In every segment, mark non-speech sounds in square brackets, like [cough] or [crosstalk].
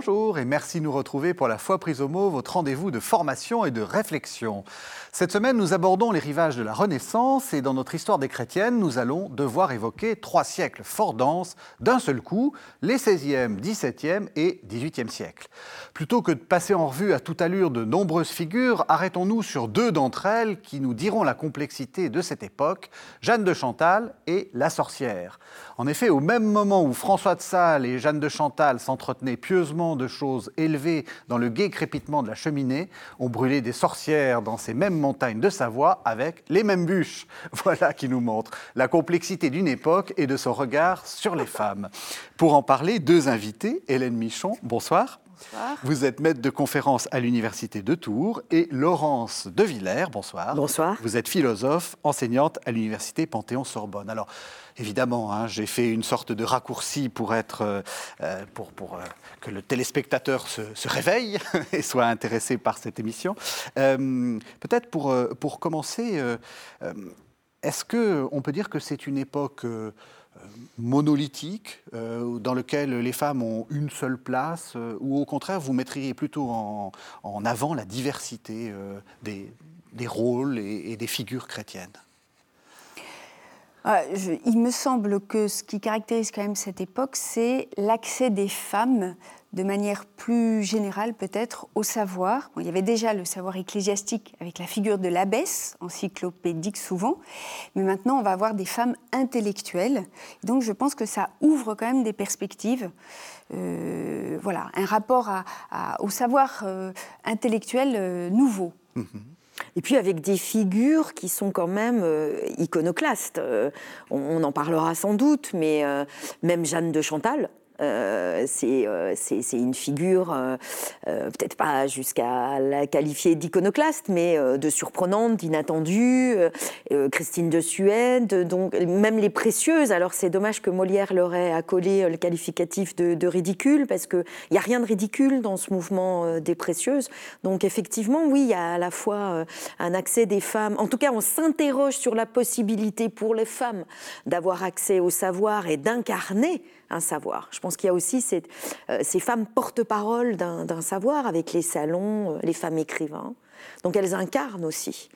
bonjour et merci de nous retrouver pour la foi prise au mot, votre rendez-vous de formation et de réflexion. Cette semaine, nous abordons les rivages de la Renaissance et dans notre histoire des chrétiennes, nous allons devoir évoquer trois siècles fort denses d'un seul coup, les 16e, 17e et 18e siècles. Plutôt que de passer en revue à toute allure de nombreuses figures, arrêtons-nous sur deux d'entre elles qui nous diront la complexité de cette époque, Jeanne de Chantal et la sorcière. En effet, au même moment où François de Sales et Jeanne de Chantal s'entretenaient pieusement de choses élevées dans le gai crépitement de la cheminée, ont brûlé des sorcières dans ces mêmes montagne de Savoie avec les mêmes bûches. [laughs] Voilà qui nous montre la complexité d'une époque et de son regard sur les femmes. Pour en parler, deux invités, Hélène Michon, bonsoir. Bonsoir. Vous êtes maître de conférence à l'Université de Tours et Laurence de Villers, bonsoir. Bonsoir. Vous êtes philosophe, enseignante à l'Université Panthéon-Sorbonne. Alors, évidemment, hein, j'ai fait une sorte de raccourci pour, être, euh, euh, pour, pour euh, que le téléspectateur se, réveille [laughs] et soit intéressé par cette émission. Peut-être pour, pour commencer, est-ce qu'on peut dire que c'est une époque monolithique, dans laquelle les femmes ont une seule place, ou au contraire, vous mettriez plutôt en, en avant la diversité des, des, rôles et des figures chrétiennes? Ah, il me semble que ce qui caractérise quand même cette époque, c'est l'accès des femmes de manière plus générale peut-être au savoir. il y avait déjà le savoir ecclésiastique avec la figure de l'abbesse, encyclopédique souvent, mais maintenant on va avoir des femmes intellectuelles. Donc je pense que ça ouvre quand même des perspectives. Euh, voilà, un rapport au savoir euh, intellectuel euh, nouveau. Mm-hmm. Et puis avec des figures qui sont quand même euh, iconoclastes. Euh, on, en parlera sans doute, mais euh, même Jeanne de Chantal, euh, euh, c'est une figure, euh, peut-être pas jusqu'à la qualifier d'iconoclaste, mais de surprenante, d'inattendue. Christine de Suède, donc même les précieuses. Alors c'est dommage que Molière leur ait accolé le qualificatif de, ridicule, parce qu'il n'y a rien de ridicule dans ce mouvement des précieuses. Donc effectivement, oui, il y a à la fois un accès des femmes. En tout cas, on s'interroge sur la possibilité pour les femmes d'avoir accès au savoir et d'incarner un savoir. Je pense qu'il y a aussi euh, ces femmes porte-parole d'un savoir avec les salons, euh, les femmes écrivains. Donc elles incarnent aussi.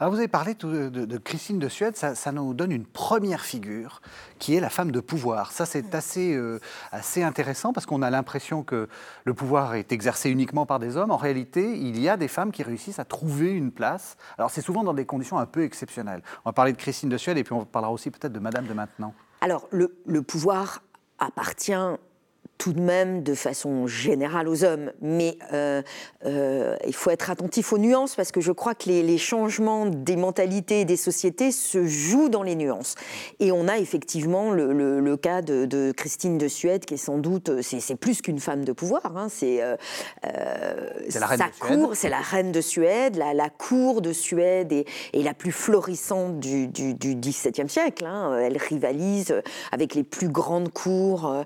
Alors vous avez parlé de, Christine de Suède, ça, nous donne une première figure qui est la femme de pouvoir. Ça c'est assez, euh, assez intéressant parce qu'on a l'impression que le pouvoir est exercé uniquement par des hommes. En réalité, il y a des femmes qui réussissent à trouver une place. Alors c'est souvent dans des conditions un peu exceptionnelles. On va parler de Christine de Suède et puis on parlera aussi peut-être de Madame de maintenant. Alors, le, pouvoir appartient tout de même de façon générale aux hommes, mais euh, euh, il faut être attentif aux nuances parce que je crois que les, changements des mentalités et des sociétés se jouent dans les nuances. Et on a effectivement le, cas de, Christine de Suède qui est sans doute, c'est plus qu'une femme de pouvoir, hein, c'est euh, la reine sa cour, c'est la reine de Suède, la, cour de Suède est, la plus florissante du, du, XVIIe siècle. Hein. Elle rivalise avec les plus grandes cours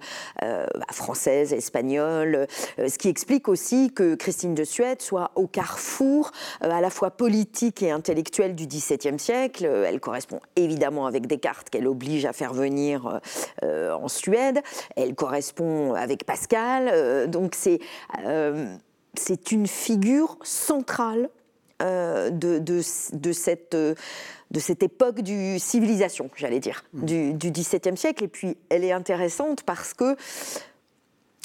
française, espagnole, euh, ce qui explique aussi que Christine de Suède soit au carrefour euh, à la fois politique et intellectuel du XVIIe siècle. Euh, elle correspond évidemment avec Descartes qu'elle oblige à faire venir en Suède. Elle correspond avec Pascal. donc c'est c'est une figure centrale de, de, cette, de cette époque du civilisation, j'allais dire, mmh. du, du XVIIe siècle. Et puis, elle est intéressante parce que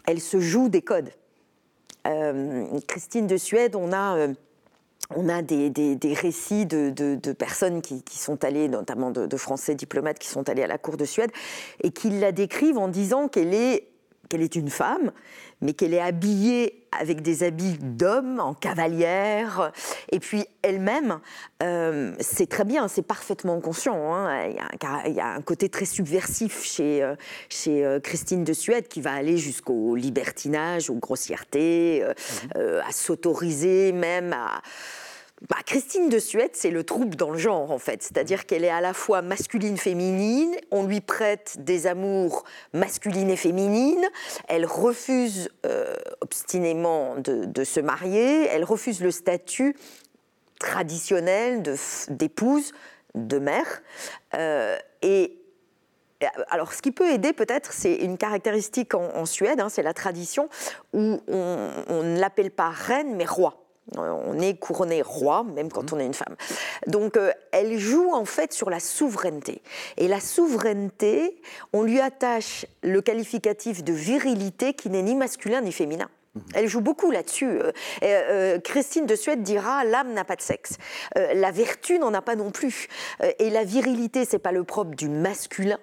elle se joue des codes. Euh, Christine de Suède, on a, euh, on a des, récits de, personnes qui, sont allées, notamment de, Français diplomates qui sont allés à la cour de Suède, et qui la décrivent en disant qu'elle est qu'elle est une femme, mais qu'elle est habillée avec des habits d'homme, en cavalière, et puis elle-même, euh, c'est très bien, c'est parfaitement conscient. Hein. il, y a, un côté très subversif chez, euh, chez euh, Christine de Suède qui va aller jusqu'au libertinage, aux grossièretés, mmh. à s'autoriser même à bah, Christine de Suède, c'est le trouble dans le genre, en fait. C'est-à-dire qu'elle est à la fois masculine-féminine, on lui prête des amours masculines et féminines, elle refuse euh, obstinément de, se marier, elle refuse le statut traditionnel d'épouse, de, mère, euh, et alors, ce qui peut aider peut-être, c'est une caractéristique en, Suède, hein, c'est la tradition où on, ne l'appelle pas reine, mais roi. On est couronné roi, même quand on est une femme. Donc, euh, elle joue en fait sur la souveraineté. Et la souveraineté, on lui attache le qualificatif de virilité qui n'est ni masculin ni féminin. Elle joue beaucoup là-dessus. Euh, euh, Christine de Suède dira l'âme n'a pas de sexe, la vertu n'en a pas non plus, et la virilité c'est pas le propre du masculin,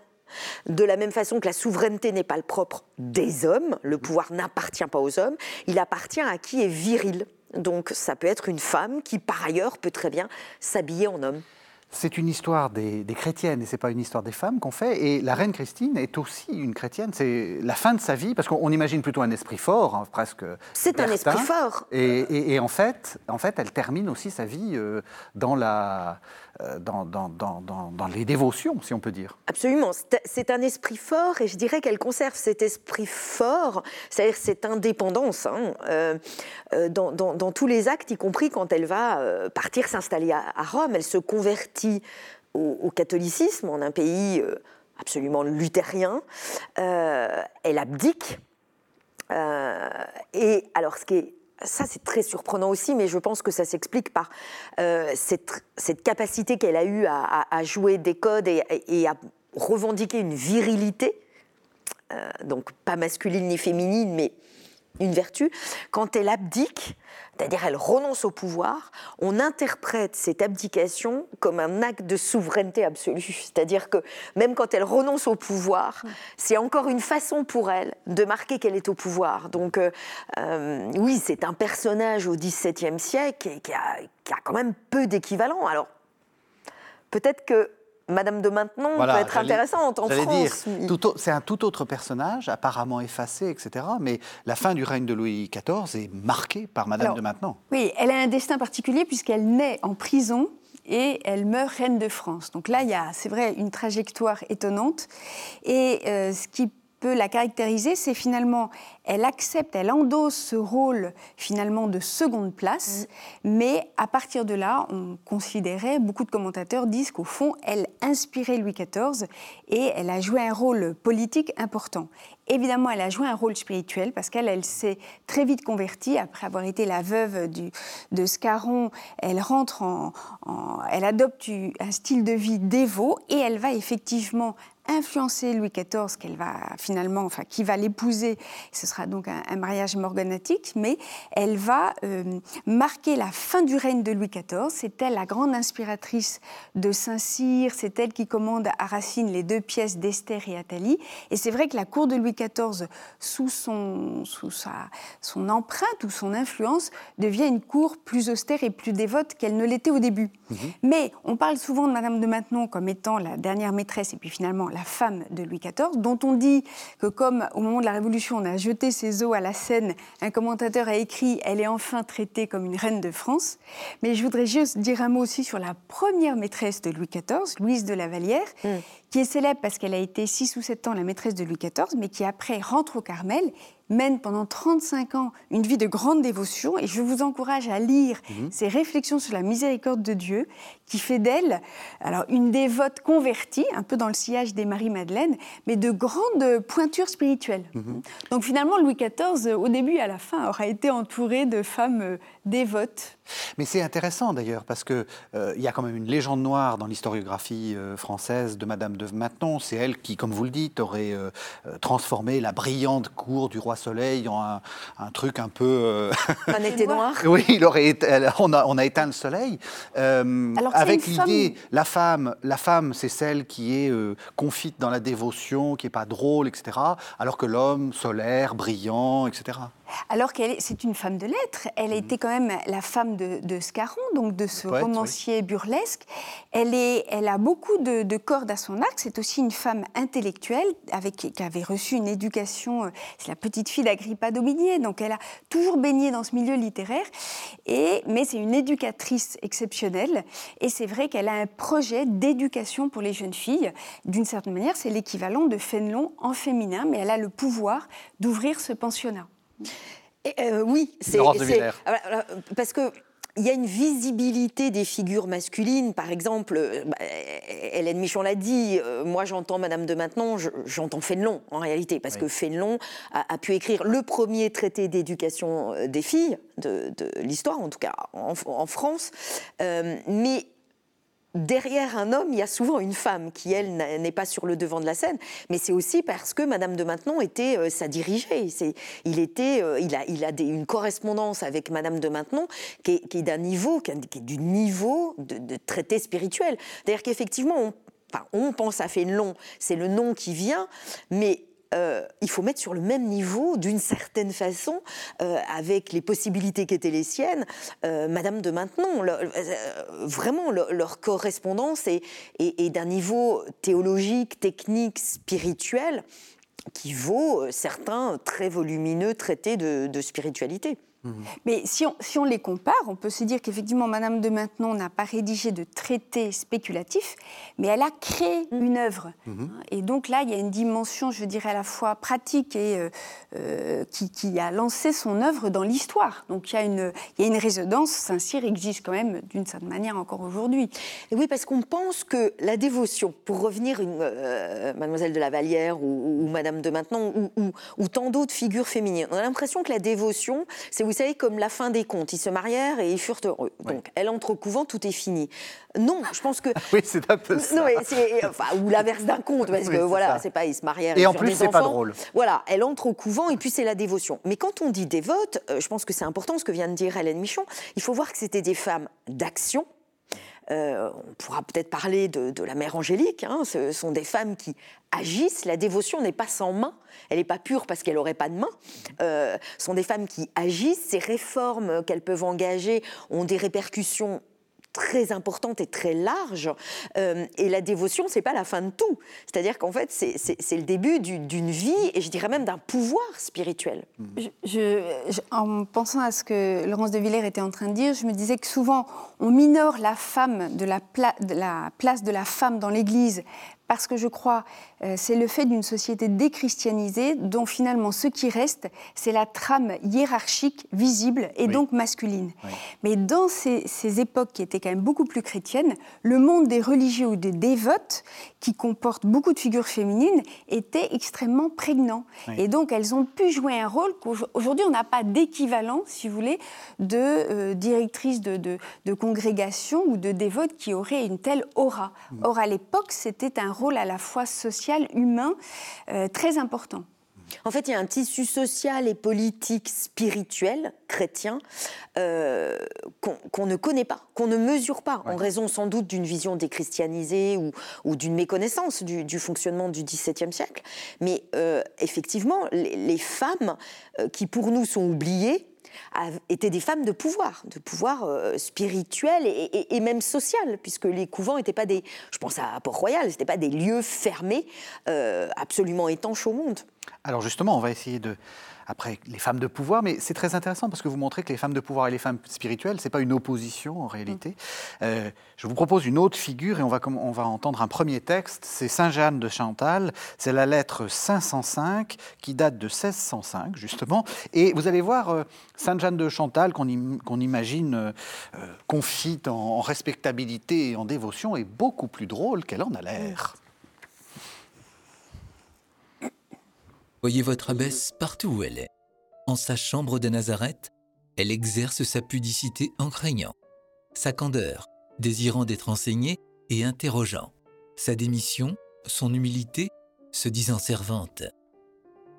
de la même façon que la souveraineté n'est pas le propre des hommes, le pouvoir n'appartient pas aux hommes, il appartient à qui est viril. Donc ça peut être une femme qui par ailleurs peut très bien s'habiller en homme. C'est une histoire des, chrétiennes et c'est pas une histoire des femmes qu'on fait. Et la reine Christine est aussi une chrétienne. C'est la fin de sa vie parce qu'on imagine plutôt un esprit fort, hein, presque. C'est un esprit fort. Et, en fait, en fait, elle termine aussi sa vie euh, dans la euh, dans, les dévotions, si on peut dire. Absolument. C'est un esprit fort et je dirais qu'elle conserve cet esprit fort, c'est-à-dire cette indépendance hein, euh, euh, dans, tous les actes, y compris quand elle va partir s'installer à, Rome. Elle se convertit au, catholicisme en un pays absolument luthérien. elle abdique. et alors, ce qui est ça, c'est très surprenant aussi, mais je pense que ça s'explique par euh, cette, capacité qu'elle a eue à, jouer des codes et, à revendiquer une virilité, euh, donc pas masculine ni féminine, mais une vertu. Quand elle abdique, c'est-à-dire elle renonce au pouvoir, on interprète cette abdication comme un acte de souveraineté absolue. [laughs] C'est-à-dire que même quand elle renonce au pouvoir, c'est encore une façon pour elle de marquer qu'elle est au pouvoir. Donc euh, euh, oui, c'est un personnage au XVIIe siècle qui a, qui a quand même peu d'équivalent. Alors peut-être que Madame de Maintenon peut être intéressante en France. C'est un tout autre personnage, apparemment effacé, etc. Mais la fin du règne de Louis XIV est marquée par Madame de Maintenon. Oui, elle a un destin particulier puisqu'elle naît en prison et elle meurt reine de France. Donc là, il y a, c'est vrai, une trajectoire étonnante. Et euh, ce qui peut la caractériser, c'est finalement elle accepte, elle endosse ce rôle finalement de seconde place, mm. mais à partir de là, on considérait, beaucoup de commentateurs disent qu'au fond, elle inspirait Louis XIV et elle a joué un rôle politique important. Évidemment, elle a joué un rôle spirituel parce qu'elle elle, s'est très vite convertie après avoir été la veuve du, de Scarron. Elle rentre en, elle adopte un style de vie dévot et elle va effectivement influencer Louis XIV, qu'elle va finalement, enfin, qui va l'épouser. Ce sera donc un, mariage morganatique, mais elle va euh, marquer la fin du règne de Louis XIV. C'est elle la grande inspiratrice de Saint-Cyr, c'est elle qui commande à Racine les deux pièces d'Esther et Athalie. Et c'est vrai que la cour de Louis XIV, sous, son, sous sa, son empreinte ou son influence, devient une cour plus austère et plus dévote qu'elle ne l'était au début. Mhm. Mais on parle souvent de Madame de Maintenon comme étant la dernière maîtresse et puis finalement la femme de Louis XIV, dont on dit que comme au moment de la Révolution on a jeté ses os à la Seine, un commentateur a écrit Elle est enfin traitée comme une reine de France. Mais je voudrais juste dire un mot aussi sur la première maîtresse de Louis XIV, Louise de la Vallière, mm. Qui est célèbre parce qu'elle a été six ou sept ans la maîtresse de Louis XIV, mais qui après rentre au Carmel mène pendant 35 ans une vie de grande dévotion et je vous encourage à lire mhm. ses réflexions sur la miséricorde de Dieu qui fait d'elle alors une dévote convertie, un peu dans le sillage des Marie-Madeleine, mais de grandes pointures spirituelles. Mhm. Donc finalement, Louis XIV, au début et à la fin, aura été entouré de femmes euh, dévotes. Mais c'est intéressant d'ailleurs, parce qu'il euh, il y a quand même une légende noire dans l'historiographie euh, française de Madame de Maintenon. C'est elle qui, comme vous le dites, aurait transformé la brillante cour du roi Soleil en un, truc un peu. Euh, un été [laughs] noir. oui, il aurait on, a, on a éteint le soleil. Euh, avec l'idée, la femme, la femme, c'est celle qui est euh, confite dans la dévotion, qui est pas drôle, etc. Alors que l'homme, solaire, brillant, etc. Alors qu'elle c'est une femme de lettres. Elle a mhm. été quand même la femme de, Scarron, donc de ce romancier burlesque. Elle, est, elle a beaucoup de, cordes à son arc. C'est aussi une femme intellectuelle avec, qui avait reçu une éducation. Euh, c'est la petite fille d'Agrippa Dominier, donc elle a toujours baigné dans ce milieu littéraire. Et, mais c'est une éducatrice exceptionnelle. Et c'est vrai qu'elle a un projet d'éducation pour les jeunes filles. D'une certaine manière, c'est l'équivalent de Fénelon en féminin, mais elle a le pouvoir d'ouvrir ce pensionnat. Euh, oui, c'est. Parce que il y a une visibilité des figures masculines. Par exemple, euh, bah, Hélène Michon l'a dit, euh, moi j'entends Madame de Maintenon, j'entends Fénelon en réalité, parce que Fénelon a, pu écrire le premier traité d'éducation euh, des filles de, l'histoire, en tout cas en, en France. mais derrière un homme, il y a souvent une femme qui, elle, n'est pas sur le devant de la scène. Mais c'est aussi parce que Madame de Maintenon était euh, sa dirigée. il, était, euh, il a, il a une correspondance avec Madame de Maintenon qui est, d'un niveau, qui est, du niveau de, traité spirituel. C'est-à-dire qu'effectivement, on, on pense à Fénelon, c'est le nom qui vient, mais euh, il faut mettre sur le même niveau, d'une certaine façon, euh, avec les possibilités qui étaient les siennes, euh, Madame de Maintenon. vraiment, leur correspondance est, d'un niveau théologique, technique, spirituel, qui vaut certains très volumineux traités de spiritualité. Mais si on, si on, les compare, on peut se dire qu'effectivement, Madame de Maintenon n'a pas rédigé de traité spéculatif, mais elle a créé mm. une œuvre. Mm-hmm. Et donc là, il y a une dimension, je dirais, à la fois pratique et euh, euh, qui, qui, a lancé son œuvre dans l'histoire. Donc il y, a une, il y a une résonance. Saint-Cyr existe quand même d'une certaine manière encore aujourd'hui. Oui, parce qu'on pense que la dévotion, pour revenir une euh, Mademoiselle de la Vallière ou, Madame de Maintenon ou, ou tant d'autres figures féminines, on a l'impression que la dévotion, c'est savez, comme la fin des contes. Ils se marièrent et ils furent heureux. Donc, elle entre au couvent, tout est fini. Non, je pense que. [laughs] oui, c'est un peu ça. Non, enfin, ou l'inverse d'un conte, parce que voilà, c'est pas, ils se marièrent. Et en plus, c'est pas drôle. Voilà, elle entre au couvent et puis c'est la dévotion. Mais quand on dit dévote, euh, je pense que c'est important ce que vient de dire Hélène Michon. Il faut voir que c'était des femmes d'action, euh, on pourra peut-être parler de, la mère Angélique. Hein. Ce sont des femmes qui agissent. La dévotion n'est pas sans main. Elle n'est pas pure parce qu'elle n'aurait pas de main. Euh, ce sont des femmes qui agissent. Ces réformes qu'elles peuvent engager ont des répercussions très importante et très large. Euh, et la dévotion, c'est pas la fin de tout. C'est-à-dire qu'en fait, c'est le début d'une vie et je dirais même d'un pouvoir spirituel. Je, en pensant à ce que Laurence de Villers était en train de dire, je me disais que souvent, on minore la femme de la, de la place de la femme dans l'Église parce que je crois euh, c'est le fait d'une société déchristianisée dont finalement ce qui reste, c'est la trame hiérarchique visible et donc masculine. Mais dans ces, époques qui étaient quand même beaucoup plus chrétiennes, le monde des religieux ou des dévotes, qui comporte beaucoup de figures féminines, était extrêmement prégnant. Et donc elles ont pu jouer un rôle qu'aujourd'hui on n'a pas d'équivalent, si vous voulez, de euh, directrice de, de, congrégation ou de dévote qui aurait une telle aura. Mm. Or à l'époque, c'était un rôle à la fois social, humain, euh, très important. En fait, il y a un tissu social et politique, spirituel, chrétien, euh, qu'on ne connaît pas, qu'on ne mesure pas, en raison sans doute d'une vision déchristianisée ou, ou d'une méconnaissance du, fonctionnement du XVIIe siècle. Mais euh, effectivement, les, femmes qui pour nous sont oubliées, étaient des femmes de pouvoir, de pouvoir euh, spirituel et, même social, puisque les couvents n'étaient pas des, je pense à Port-Royal, n'étaient pas des lieux fermés, euh, absolument étanches au monde. Alors justement, on va essayer de après les femmes de pouvoir, mais c'est très intéressant parce que vous montrez que les femmes de pouvoir et les femmes spirituelles, ce n'est pas une opposition en réalité. Mm. Euh, je vous propose une autre figure et on va, on va entendre un premier texte, c'est Saint Jeanne de Chantal, c'est la lettre 505 qui date de 1605 justement, et vous allez voir euh, Sainte Jeanne de Chantal qu'on imagine euh, confite en, respectabilité et en dévotion est beaucoup plus drôle qu'elle en a l'air. Voyez votre abbesse partout où elle est. En sa chambre de Nazareth, elle exerce sa pudicité en craignant, sa candeur, désirant d'être enseignée et interrogeant, sa démission, son humilité, se disant servante.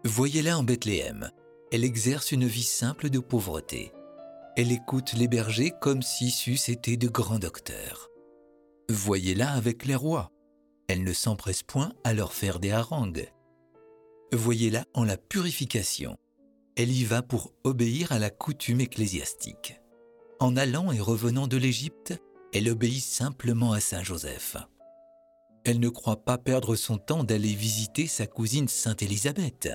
Voyez-la en Bethléem, elle exerce une vie simple de pauvreté. Elle écoute les bergers comme si c'eût été de grands docteurs. Voyez-la avec les rois, elle ne s'empresse point à leur faire des harangues voyez-la en la purification. Elle y va pour obéir à la coutume ecclésiastique. En allant et revenant de l'Égypte, elle obéit simplement à Saint Joseph. Elle ne croit pas perdre son temps d'aller visiter sa cousine Sainte Élisabeth,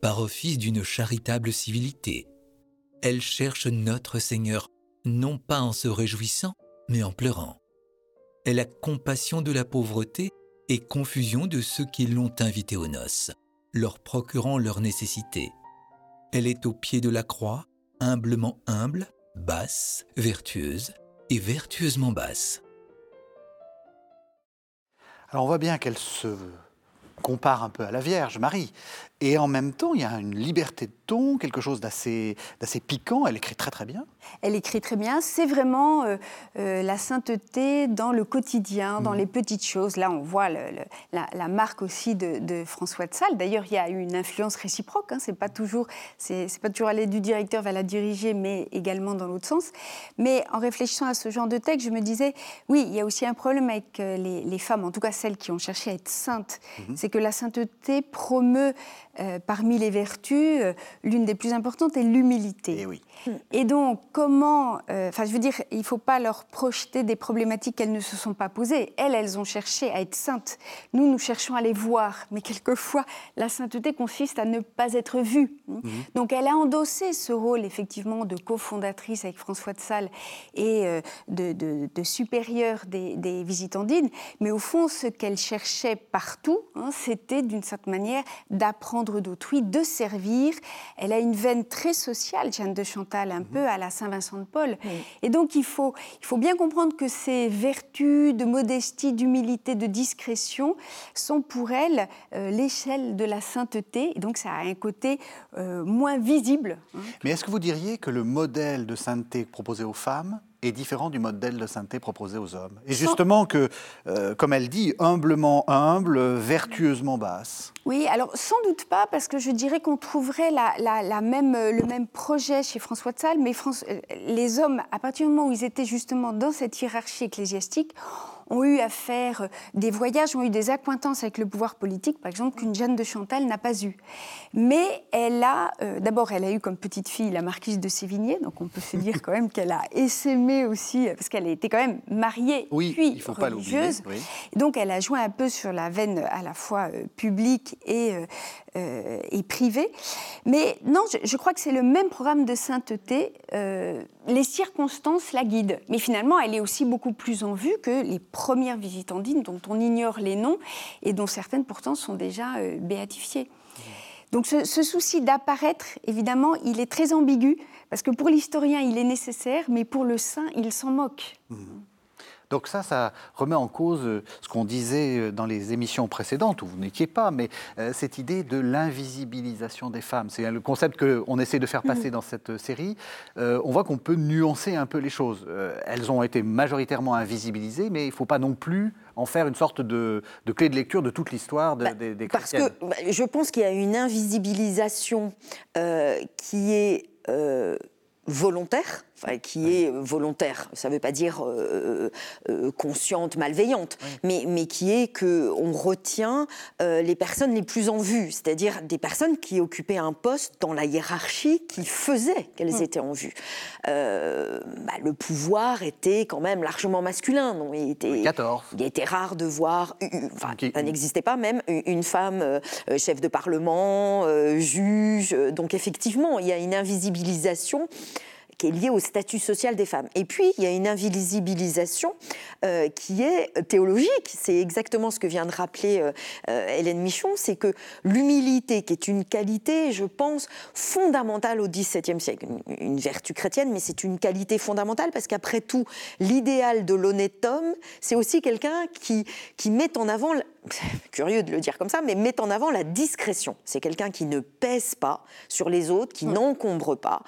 par office d'une charitable civilité. Elle cherche notre Seigneur, non pas en se réjouissant, mais en pleurant. Elle a compassion de la pauvreté et confusion de ceux qui l'ont invitée aux noces leur procurant leur nécessité. Elle est au pied de la croix, humblement humble, basse, vertueuse et vertueusement basse. Alors on voit bien qu'elle se compare un peu à la Vierge Marie. Et en même temps, il y a une liberté de ton, quelque chose d'assez piquant. Elle écrit très très bien. Elle écrit très bien. C'est vraiment euh, euh, la sainteté dans le quotidien, dans mm. les petites choses. Là, on voit la, marque aussi de, François de Sales. D'ailleurs, il y a eu une influence réciproque. Hein. C'est pas toujours, c'est pas toujours aller du directeur vers la diriger, mais également dans l'autre sens. Mais en réfléchissant à ce genre de texte, je me disais, oui, il y a aussi un problème avec euh, les, femmes, en tout cas celles qui ont cherché à être saintes. Mm-hmm. C'est que la sainteté promeut euh, parmi les vertus, euh, l'une des plus importantes est l'humilité. Eh Et, donc, comment. Euh, enfin, je veux dire, il ne faut pas leur projeter des problématiques qu'elles ne se sont pas posées. Elles, elles ont cherché à être saintes. Nous, nous cherchons à les voir. Mais quelquefois, la sainteté consiste à ne pas être vue. Mhm. Donc, elle a endossé ce rôle, effectivement, de cofondatrice avec François de Sales et de, de, supérieure des, des, visitandines. Mais au fond, ce qu'elle cherchait partout, hein, c'était d'une certaine manière d'apprendre d'autrui, de servir. Elle a une veine très sociale, Jeanne de Chantal, un mhm. peu à la Saint-Vincent de Paul. Et donc il faut, il faut bien comprendre que ces vertus de modestie, d'humilité, de discrétion sont pour elle euh, l'échelle de la sainteté. Et donc ça a un côté euh, moins visible. Hein. Mais est-ce que vous diriez que le modèle de sainteté proposé aux femmes est différent du modèle de sainteté proposé aux hommes. Et justement que, euh, comme elle dit, humblement humble, vertueusement basse. Oui, alors sans doute pas, parce que je dirais qu'on trouverait la, même, le même projet chez François de Sales, mais euh, les hommes, à partir du moment où ils étaient justement dans cette hiérarchie ecclésiastique, ont eu à faire euh, des voyages, ont eu des acquaintances avec le pouvoir politique, par exemple, qu'une Jeanne de Chantal n'a pas eu. Mais elle a, euh, d'abord, elle a eu comme petite fille la marquise de Sévigné, donc on peut se dire [laughs] quand même qu'elle a essaimé aussi, parce qu'elle était quand même mariée puis il faut religieuse. Pas Donc elle a joué un peu sur la veine à la fois euh, publique et, et privée. Mais non, je, crois que c'est le même programme de sainteté. les circonstances la guident. Mais finalement, elle est aussi beaucoup plus en vue que les premières visitandines dont on ignore les noms et dont certaines pourtant sont déjà euh, béatifiées. Donc ce, souci d'apparaître, évidemment, il est très ambigu, parce que pour l'historien, il est nécessaire, mais pour le saint, il s'en moque. Mmh. Donc ça, ça remet en cause euh, ce qu'on disait euh, dans les émissions précédentes, où vous n'étiez pas, mais euh, cette idée de l'invisibilisation des femmes. C'est le concept qu'on essaie de faire passer dans cette série. on voit qu'on peut nuancer un peu les choses. elles ont été majoritairement invisibilisées, mais il ne faut pas non plus en faire une sorte de, clé de lecture de toute l'histoire bah, des, des Parce que bah, je pense qu'il y a une invisibilisation qui est volontaire, qui est volontaire, ça ne veut pas dire euh, euh, consciente, malveillante, mais, mais qui est qu'on retient euh, les personnes les plus en vue, c'est-à-dire des personnes qui occupaient un poste dans la hiérarchie qui faisait qu'elles étaient en vue. Bah, le pouvoir était quand même largement masculin. Non il, était, il était rare de voir, enfin, ça n'existait pas même, une femme chef de parlement, juge. Donc effectivement, il y a une invisibilisation qui est liée au statut social des femmes. Et puis, il y a une invisibilisation euh, qui est théologique. C'est exactement ce que vient de rappeler euh, euh, Hélène Michon, c'est que l'humilité, qui est une qualité, je pense, fondamentale au XVIIe siècle, une, vertu chrétienne, mais c'est une qualité fondamentale parce qu'après tout, l'idéal de l'honnête homme, c'est aussi quelqu'un qui, qui met en avant [laughs] curieux de le dire comme ça, mais met en avant la discrétion. C'est quelqu'un qui ne pèse pas sur les autres, qui n'encombre pas,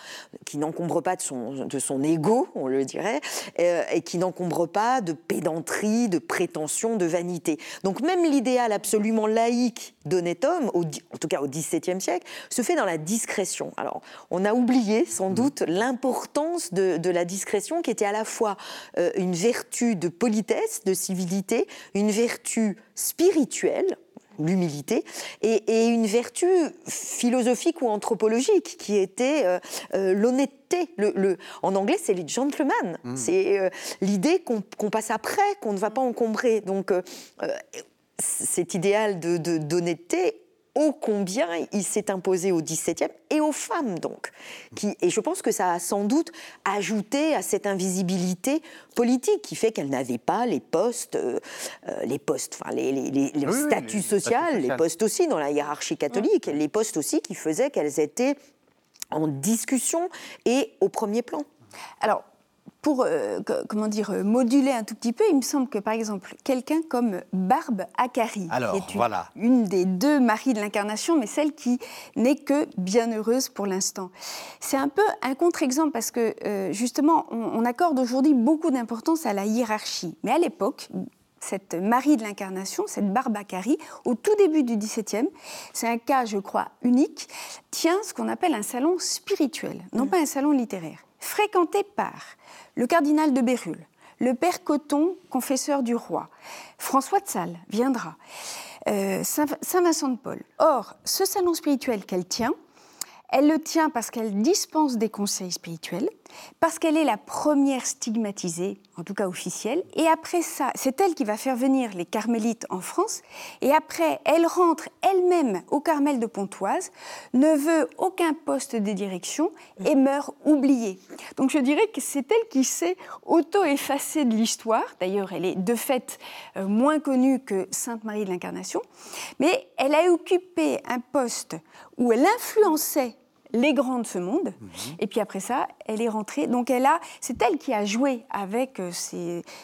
qui n'encombre pas de son, de son ego, on le dirait, euh, et qui n'encombre pas de pédanterie, de prétention, de vanité. Donc même l'idéal absolument laïque d'honnête homme, en tout cas au XVIIe siècle, se fait dans la discrétion. Alors on a oublié sans mmh. doute l'importance de, de, la discrétion qui était à la fois euh, une vertu de politesse, de civilité, une vertu spirituelle, l'humilité, et, une vertu philosophique ou anthropologique qui était euh, euh, l'honnêteté. Le, en anglais, c'est les gentlemen. Mm. C'est euh, l'idée qu'on passe après, qu'on ne va pas encombrer. Donc, cet idéal d'honnêteté de, ô combien il s'est imposé au XVIIe et aux femmes donc. Qui, et je pense que ça a sans doute ajouté à cette invisibilité politique qui fait qu'elles n'avaient pas les postes, euh, euh, les postes, enfin les, les, statuts sociaux, les postes aussi dans la hiérarchie catholique, les postes aussi qui faisaient qu'elles étaient en discussion et au premier plan. Alors, pour euh, comment dire euh, moduler un tout petit peu, il me semble que par exemple quelqu'un comme Barbe Akari, qui est une, des deux maris de l'incarnation, mais celle qui n'est que bienheureuse pour l'instant. C'est un peu un contre-exemple parce que euh, justement on, accorde aujourd'hui beaucoup d'importance à la hiérarchie, mais à l'époque cette Marie de l'Incarnation, cette Barbe Akari, au tout début du XVIIe, c'est un cas, je crois, unique, tient ce qu'on appelle un salon spirituel, non mmh. pas un salon littéraire, fréquenté par le cardinal de Bérulle, le père Coton, confesseur du roi, François de Sales viendra, euh, Saint Vincent de Paul. Or, ce salon spirituel qu'elle tient, elle le tient parce qu'elle dispense des conseils spirituels, parce qu'elle est la première stigmatisée, en tout cas officielle, et après ça, c'est elle qui va faire venir les carmélites en France, et après, elle rentre elle-même au Carmel de Pontoise, ne veut aucun poste de direction et meurt oubliée. Donc je dirais que c'est elle qui s'est auto-effacée de l'histoire, d'ailleurs elle est de fait euh, moins connue que Sainte Marie de l'Incarnation, mais elle a occupé un poste où elle influençait les grands de ce monde. Mhm. Et puis après ça, elle est rentrée. Donc elle a, c'est elle qui a joué avec euh,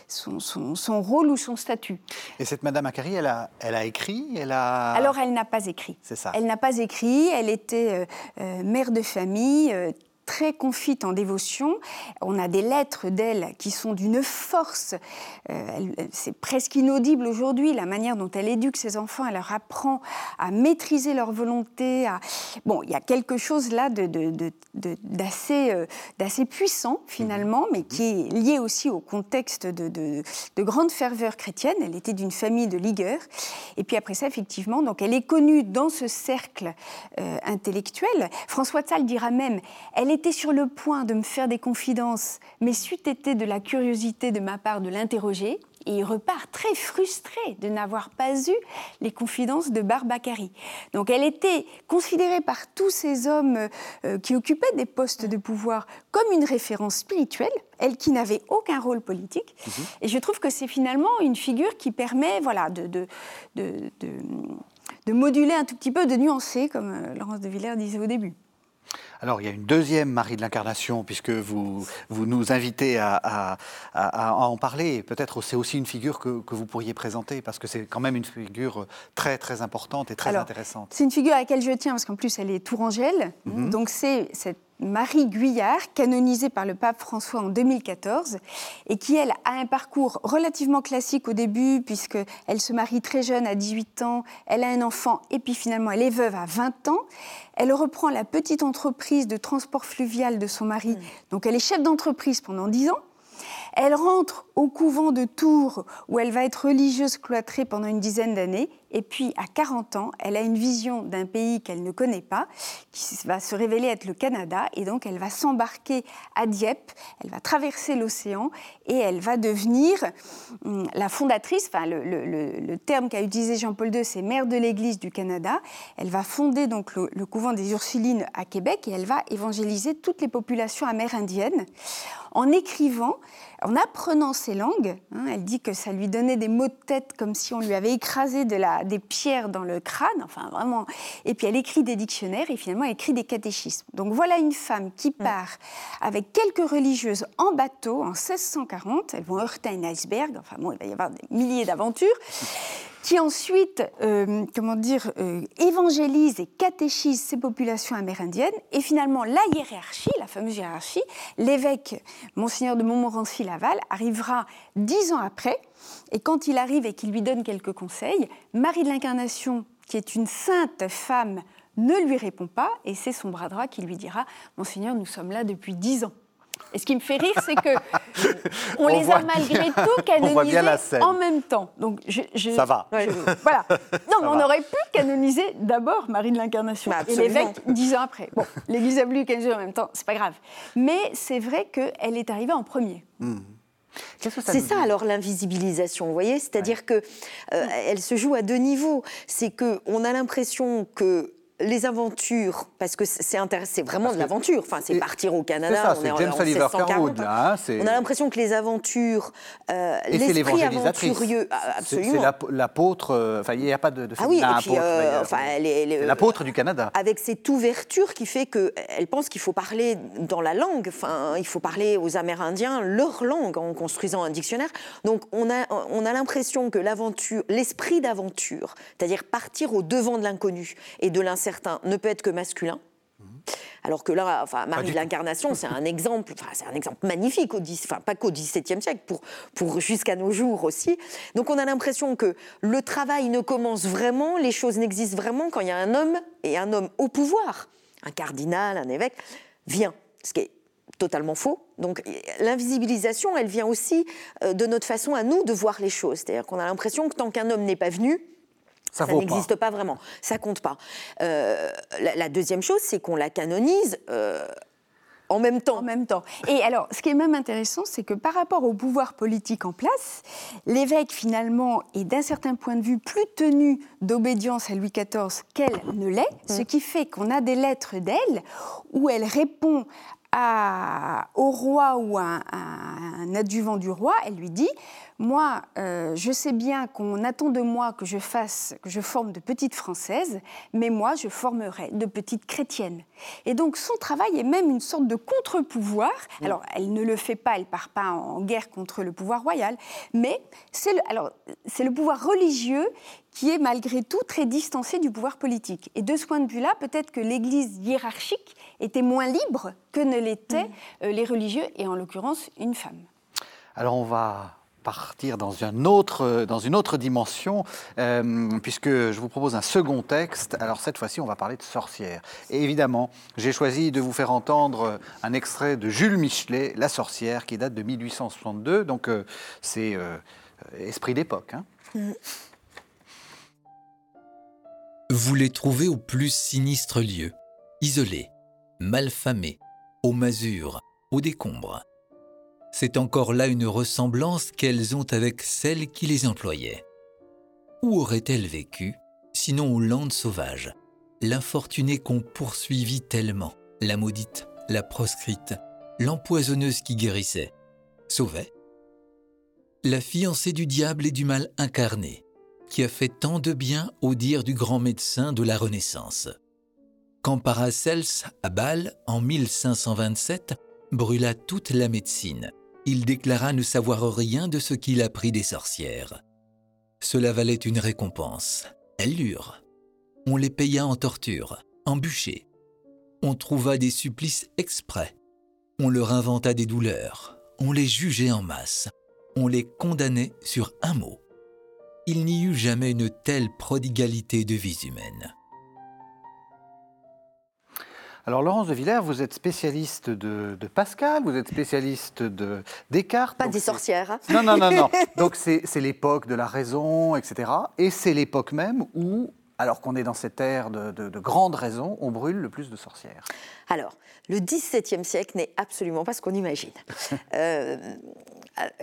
son, rôle ou son statut. Et cette Madame Akari, elle a, elle a écrit elle a... Alors elle n'a pas écrit. C'est ça. Elle n'a pas écrit. Elle était euh, euh, mère de famille très confite en dévotion. On a des lettres d'elle qui sont d'une force, euh, c'est presque inaudible aujourd'hui, la manière dont elle éduque ses enfants, elle leur apprend à maîtriser leur volonté. À... Bon, il y a quelque chose là d'assez euh, d'assez puissant finalement, mais qui est lié aussi au contexte de, grande ferveur chrétienne. Elle était d'une famille de ligueurs. Et puis après ça, effectivement, donc elle est connue dans ce cercle euh, intellectuel. François de Sales dira même, elle était sur le point de me faire des confidences, mais c'eût été de la curiosité de ma part de l'interroger, et il repart très frustré de n'avoir pas eu les confidences de Barbacari. Donc elle était considérée par tous ces hommes euh, qui occupaient des postes de pouvoir comme une référence spirituelle, elle qui n'avait aucun rôle politique. Mhm. Et je trouve que c'est finalement une figure qui permet voilà, de, de, de, de, moduler un tout petit peu, de nuancer, comme euh, Laurence de Villers disait au début. Alors, il y a une deuxième Marie de l'Incarnation, puisque vous, vous nous invitez à, en parler. Peut-être c'est aussi une figure que, vous pourriez présenter, parce que c'est quand même une figure très, très importante et très intéressante. C'est une figure à laquelle je tiens, parce qu'en plus, elle est tourangelle. Mhm. Donc, c'est cette Marie Guyard, canonisée par le pape François en 2014, et qui, elle, a un parcours relativement classique au début, puisqu'elle se marie très jeune, à 18 ans, elle a un enfant, et puis finalement, elle est veuve à 20 ans. Elle reprend la petite entreprise de transport fluvial de son mari, mmh. donc elle est chef d'entreprise pendant 10 ans. Elle rentre au couvent de Tours où elle va être religieuse cloîtrée pendant une dizaine d'années. Et puis, à 40 ans, elle a une vision d'un pays qu'elle ne connaît pas, qui va se révéler être le Canada. Et donc, elle va s'embarquer à Dieppe, elle va traverser l'océan et elle va devenir hum, la fondatrice, enfin, le, terme qu'a utilisé Jean-Paul II, c'est mère de l'Église du Canada. Elle va fonder donc le, le couvent des Ursulines à Québec et elle va évangéliser toutes les populations amérindiennes en écrivant, en apprenant ces langues. Hein, elle dit que ça lui donnait des maux de tête comme si on lui avait écrasé de la, des pierres dans le crâne, enfin vraiment. Et puis elle écrit des dictionnaires et finalement elle écrit des catéchismes. Donc voilà une femme qui mm. part avec quelques religieuses en bateau en 1640. Elles vont heurter un iceberg, enfin bon, il va y avoir des milliers d'aventures qui ensuite, euh, comment dire, euh, évangélise et catéchise ces populations amérindiennes. Et finalement, la hiérarchie, la fameuse hiérarchie, l'évêque Monseigneur de Montmorency-Laval arrivera dix ans après. Et quand il arrive et qu'il lui donne quelques conseils, Marie de l'Incarnation, qui est une sainte femme, ne lui répond pas. Et c'est son bras droit qui lui dira Monseigneur, nous sommes là depuis dix ans. Et ce qui me fait rire, c'est que [laughs] on, les a malgré [laughs] tout canonisés en même temps. Donc je, ça va. voilà. [laughs] Non, mais on aurait pu canoniser d'abord Marie de l'Incarnation et l'évêque dix ans après. Bon, l'Église a voulu canoniser en même temps, c'est pas grave. Mais c'est vrai qu'elle est arrivée en premier. Hmm. C'est ça alors l'invisibilisation, vous voyez? C'est-à-dire que euh, elle se joue à deux niveaux. C'est que on a l'impression que les aventures, parce que c'est vraiment de l'aventure. Enfin, c'est partir au Canada. C'est ça, c'est James Oliver Carwood, là. On a l'impression que les aventures, euh, l'esprit aventurieux, absolument. C'est l'apôtre. Euh, enfin, il n'y a pas de. de ah oui, et puis, euh, enfin, l'apôtre du Canada. Avec cette ouverture qui fait qu'elle pense qu'il faut parler dans la langue. Enfin, il faut parler aux Amérindiens leur langue en construisant un dictionnaire. Donc, on a, on a l'impression que l'aventure, l'esprit d'aventure, c'est-à-dire partir au devant de l'inconnu et de l'incertain, ne peut être que masculin. Alors que là, enfin, Marie de l'Incarnation, c'est un exemple, enfin, c'est un exemple magnifique, au enfin, pas qu'au XVIIe siècle, pour, pour jusqu'à nos jours aussi. Donc on a l'impression que le travail ne commence vraiment, les choses n'existent vraiment quand il y a un homme et un homme au pouvoir, un cardinal, un évêque, vient. Ce qui est totalement faux. Donc l'invisibilisation, elle vient aussi euh, de notre façon à nous de voir les choses. C'est-à-dire qu'on a l'impression que tant qu'un homme n'est pas venu, ça, n'existe pas. vraiment, ça compte pas. Euh, la, deuxième chose, c'est qu'on la canonise. Euh, en même temps. En même temps. Et alors, ce qui est même intéressant, c'est que par rapport au pouvoir politique en place, l'évêque, finalement, est d'un certain point de vue plus tenu d'obédience à Louis XIV qu'elle ne l'est, ce mm. qui fait qu'on a des lettres d'elle où elle répond au roi ou à, un adjuvant du roi, elle lui dit moi, euh, je sais bien qu'on attend de moi que je fasse, que je forme de petites françaises, mais moi, je formerai de petites chrétiennes. Et donc, son travail est même une sorte de contre-pouvoir. Alors, elle ne le fait pas, elle part pas en guerre contre le pouvoir royal, mais c'est le, alors, c'est le pouvoir religieux qui est malgré tout très distancé du pouvoir politique. Et de ce point de vue-là, peut-être que l'Église hiérarchique était moins libre que ne l'étaient euh, les religieux, et en l'occurrence une femme. Alors on va partir dans, une autre, dans une autre dimension, euh, puisque je vous propose un second texte. Alors cette fois-ci, on va parler de sorcières. Et évidemment, j'ai choisi de vous faire entendre un extrait de Jules Michelet, La sorcière, qui date de 1862. Donc euh, c'est euh, esprit d'époque. Hein. Vous les trouvez au plus sinistre lieu, isolés, malfamés, aux masures, aux décombres c'est encore là une ressemblance qu'elles ont avec celle qui les employait. Où auraient-elles vécu, sinon aux landes sauvages, l'infortunée qu'on poursuivit tellement, la maudite, la proscrite, l'empoisonneuse qui guérissait, sauvait La fiancée du diable et du mal incarné, qui a fait tant de bien au dire du grand médecin de la Renaissance. Quand Paracels, à Bâle, en 1527, brûla toute la médecine, il déclara ne savoir rien de ce qu'il apprit des sorcières. Cela valait une récompense. Elles lurent. On les paya en torture, en bûcher. On trouva des supplices exprès. On leur inventa des douleurs. On les jugeait en masse. On les condamnait sur un mot. Il n'y eut jamais une telle prodigalité de vies humaines. Alors Laurence de Villers, vous êtes spécialiste de, Pascal, vous êtes spécialiste de Descartes. Pas des sorcières. Hein. Non, non, non, non. [laughs] Donc c'est l'époque de la raison, etc. Et c'est l'époque même où alors qu'on est dans cette ère de, de, grandes raisons, on brûle le plus de sorcières Alors, le XVIIe siècle n'est absolument pas ce qu'on imagine. [laughs] Euh,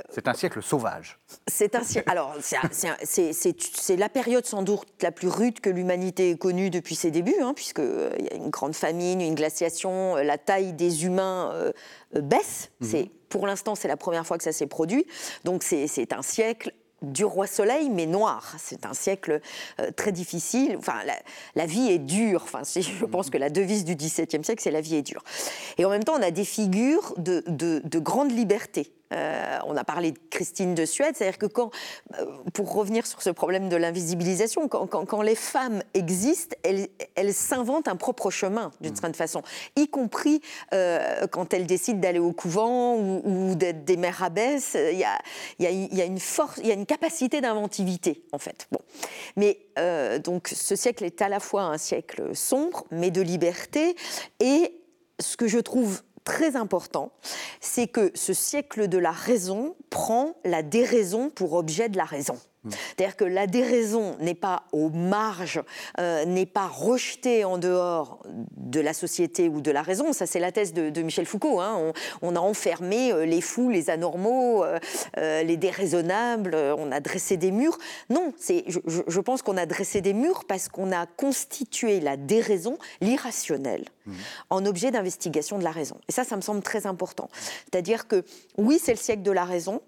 c'est un siècle sauvage. C'est un Alors, c'est la période sans doute la plus rude que l'humanité ait connue depuis ses débuts, hein, puisqu'il euh, y a une grande famine, une glaciation, euh, la taille des humains baisse. Mhm. Pour l'instant, c'est la première fois que ça s'est produit. Donc, c'est un siècle du roi soleil, mais noir. C'est un siècle euh, très difficile. Enfin, la, vie est dure. Enfin, je pense que la devise du XVIIe siècle, c'est la vie est dure. Et en même temps, on a des figures de, de grande liberté. Euh, on a parlé de Christine de Suède, c'est-à-dire que quand, euh, pour revenir sur ce problème de l'invisibilisation, quand, les femmes existent, elles, s'inventent un propre chemin, d'une mm. certaine façon, y compris euh, quand elles décident d'aller au couvent ou, d'être des mères abbesses. Il y a, une force, il y a une capacité d'inventivité, en fait. Bon. Mais donc, ce siècle est à la fois un siècle sombre, mais de liberté, et ce que je trouve très important, c'est que ce siècle de la raison prend la déraison pour objet de la raison. Mmh. C'est-à-dire que la déraison n'est pas aux marges, euh, n'est pas rejetée en dehors de la société ou de la raison. Ça, c'est la thèse de, Michel Foucault. Hein. On, a enfermé euh, les fous, les anormaux, euh, les déraisonnables, on a dressé des murs. Non, je, je, pense qu'on a dressé des murs parce qu'on a constitué la déraison, l'irrationnel, mmh. en objet d'investigation de la raison. Et ça, ça me semble très important. C'est-à-dire que oui, c'est le siècle de la raison,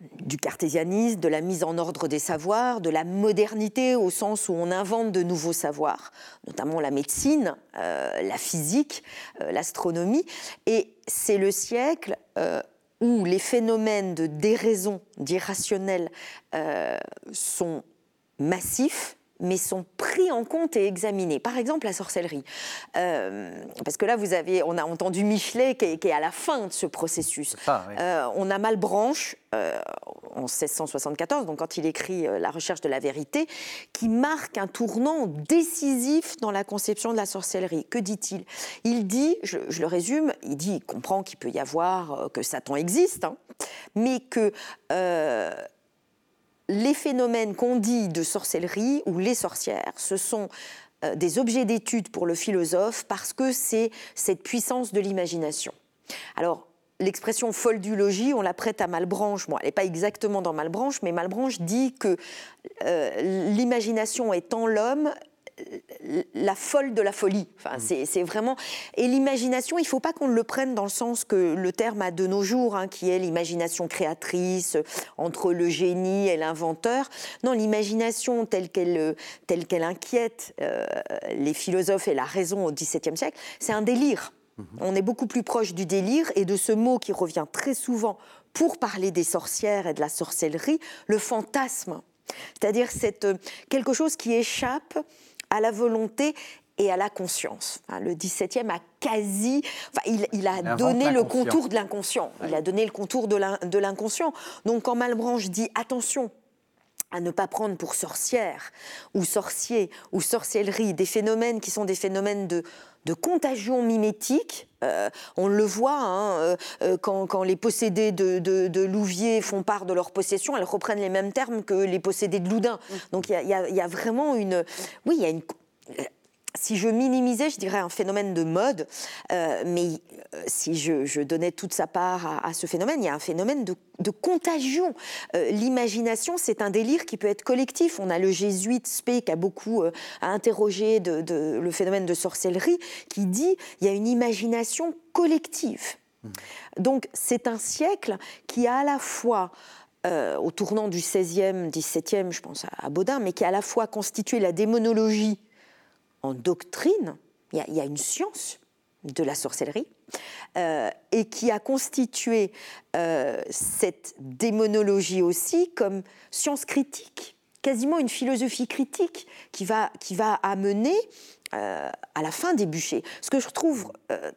du cartésianisme, de la mise en ordre des savoirs, de la modernité au sens où on invente de nouveaux savoirs, notamment la médecine, euh, la physique, euh, l'astronomie. Et c'est le siècle euh, où les phénomènes de déraison, d'irrationnel sont massifs, mais sont pris en compte et examinés. Par exemple, la sorcellerie. Euh, parce que là, vous avez, on a entendu Michelet qui est, à la fin de ce processus. Euh, on a Malbranche euh, en 1674, donc quand il écrit La recherche de la vérité, qui marque un tournant décisif dans la conception de la sorcellerie. Que dit-il? Il dit, je, le résume, il dit, il comprend qu'il peut y avoir, que Satan existe, hein, mais que les phénomènes qu'on dit de sorcellerie ou les sorcières, ce sont euh, des objets d'étude pour le philosophe parce que c'est cette puissance de l'imagination. Alors, l'expression foldulogie, on la prête à Malbranche. Bon, elle n'est pas exactement dans Malbranche, mais Malbranche dit que euh, l'imagination est en l'homme la folle de la folie. Enfin, mm. c'est vraiment. Et l'imagination, il ne faut pas qu'on le prenne dans le sens que le terme a de nos jours, hein, qui est l'imagination créatrice entre le génie et l'inventeur. Non, l'imagination telle qu'elle telle qu'elle inquiète euh, les philosophes et la raison au XVIIe siècle, c'est un délire. Mm-hmm. On est beaucoup plus proche du délire et de ce mot qui revient très souvent pour parler des sorcières et de la sorcellerie, le fantasme. C'est-à-dire quelque chose qui échappe à la volonté et à la conscience. le 17e a quasi. il, a donné le contour de l'inconscient. Il a donné le contour de l'inconscient. Donc, quand Malbranche dit attention, à ne pas prendre pour sorcière ou sorcier ou sorcellerie des phénomènes qui sont des phénomènes de, contagion mimétique. Euh, on le voit hein, euh, euh, quand, les possédés de, Louviers font part de leur possession, elles reprennent les mêmes termes que les possédés de Loudun. Mmh. Donc il y, y, a vraiment une, oui, il y a une si je minimisais, je dirais un phénomène de mode, euh, mais euh, si je, donnais toute sa part à, ce phénomène, il y a un phénomène de, contagion. Euh, l'imagination, c'est un délire qui peut être collectif. On a le jésuite Spey qui a beaucoup interrogé de, le phénomène de sorcellerie, qui dit il y a une imagination collective. Mmh. Donc c'est un siècle qui a à la fois au tournant du 16e, 17e, je pense à Baudin, mais qui a à la fois constitué la démonologie en doctrine, il y, a, une science de la sorcellerie, euh, et qui a constitué euh, cette démonologie aussi comme science critique, quasiment une philosophie critique qui va, qui va amener euh, à la fin des bûchers. Ce que je trouve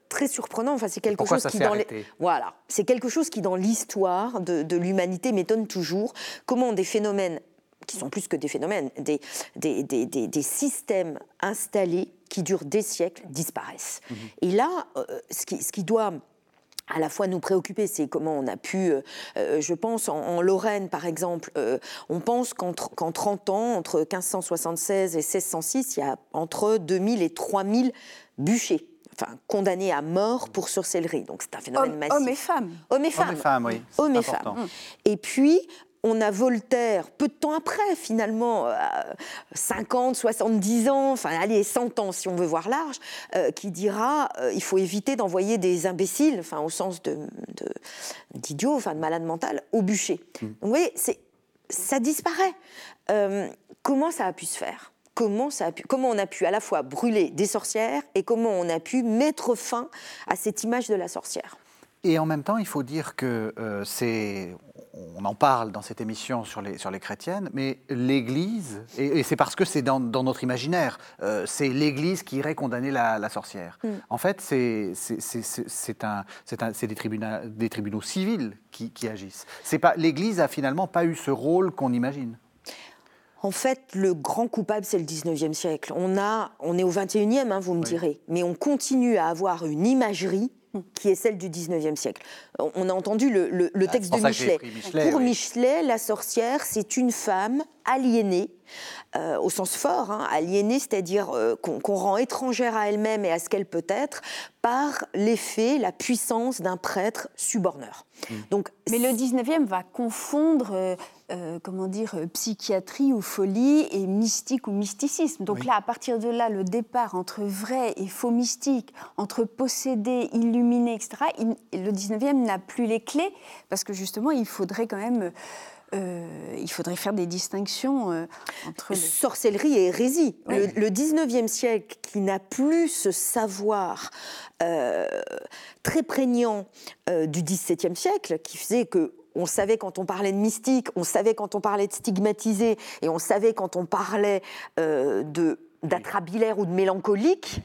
très surprenant, enfin, c'est quelque chose qui dans voilà, c'est quelque chose qui dans l'histoire de, de l'humanité m'étonne toujours. Comment des phénomènes qui sont plus que des phénomènes, des, des, des, des systèmes installés qui durent des siècles disparaissent. Mhm. Et là, euh, ce, qui, ce qui doit à la fois nous préoccuper, c'est comment on a pu, euh, euh, je pense, en, Lorraine par exemple, on pense qu'en 30 ans, entre 1576 et 1606, il y a entre 2000 et 3000 bûchers. Enfin, condamnés à mort pour sorcellerie. Donc c'est un phénomène massif. Hommes et femmes. Hommes et femmes. Hommes et femmes, oui. Hommes et femmes. Et puis, on a Voltaire, peu de temps après, finalement, 50, euh, 70 ans, enfin, allez, 100 ans si on veut voir large, euh, qui dira euh, il faut éviter d'envoyer des imbéciles, enfin, au sens de, enfin, de malades mentales, au bûcher. Mm. Donc, vous voyez, ça disparaît. comment ça a pu se faire? Comment, ça a pu, comment on a pu à la fois brûler des sorcières et comment on a pu mettre fin à cette image de la sorcière? Et en même temps, il faut dire que c'est, on en parle dans cette émission sur les, sur les chrétiennes, mais l'Église, et, c'est parce que c'est dans, notre imaginaire, euh, c'est l'Église qui irait condamner la, sorcière. Mm. En fait, c'est des, des tribunaux civils qui, agissent. L'Église a finalement pas eu ce rôle qu'on imagine. En fait, le grand coupable, c'est le 19e siècle. On, a, on est au 21e, hein, vous me direz, mais on continue à avoir une imagerie qui est celle du 19e siècle. On a entendu le, ah, texte de Michelet. Pour Michelet, la sorcière, c'est une femme aliénée, euh, au sens fort, hein, aliénée, c'est-à-dire euh, qu'on rend étrangère à elle-même et à ce qu'elle peut être par l'effet, la puissance d'un prêtre suborneur. Mmh. Donc, Mais le 19e va confondre, euh, comment dire, psychiatrie ou folie et mystique ou mysticisme. Donc là, à partir de là, le départ entre vrai et faux mystique, entre possédé, illuminé, etc., le 19e n'a plus les clés parce que justement, il faudrait quand même euh, il faudrait faire des distinctions euh, entre... Sorcellerie et hérésie. Le, 19e siècle, qui n'a plus ce savoir euh, très prégnant du 17e siècle, qui faisait que on savait quand on parlait de mystique, on savait quand on parlait de stigmatisé, et on savait quand on parlait de d'atrabilaire ou de mélancolique.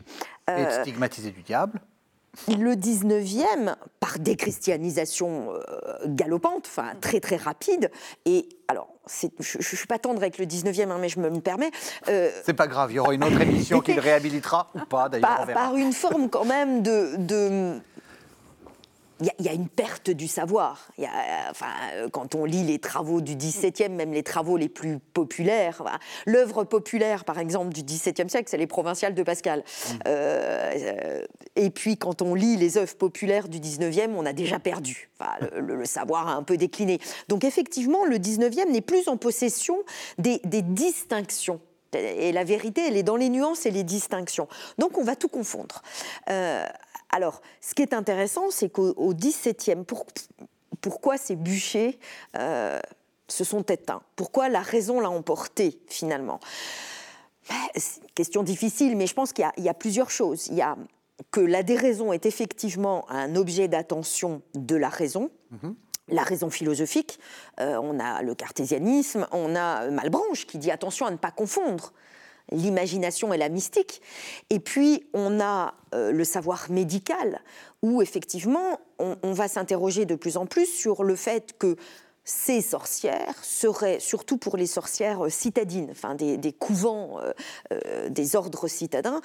et de stigmatisé du diable le 19e, par déchristianisation euh, galopante, enfin très très rapide, et alors je ne suis pas tendre avec le 19e, hein, mais je me, permets. Euh, c'est pas grave, il y aura une autre émission qui le [laughs] réhabilitera ou pas d'ailleurs. Par, par, une forme quand même de, de il y, a une perte du savoir. Y a, enfin, quand on lit les travaux du XVIIe, même les travaux les plus populaires, l'œuvre populaire, par exemple, du XVIIe siècle, c'est les provinciales de Pascal. Mm. Euh, et puis, quand on lit les œuvres populaires du XIXe, on a déjà perdu. Enfin, le, savoir a un peu décliné. Donc, effectivement, le XIXe n'est plus en possession des, distinctions et la vérité, elle est dans les nuances et les distinctions. Donc on va tout confondre. Euh, alors, ce qui est intéressant, c'est qu'au XVIIe, pourquoi ces bûchers euh, se sont éteints? Pourquoi la raison l'a emporté finalement? Question difficile, mais je pense qu'il y, a plusieurs choses. Il y a que la déraison est effectivement un objet d'attention de la raison. Mm-hmm. la raison philosophique. Euh, on a le cartésianisme, on a Malbranche qui dit attention à ne pas confondre l'imagination et la mystique. Et puis, on a euh, le savoir médical, où effectivement, on, va s'interroger de plus en plus sur le fait que ces sorcières seraient, surtout pour les sorcières citadines, enfin des, couvents, euh, euh, des ordres citadins,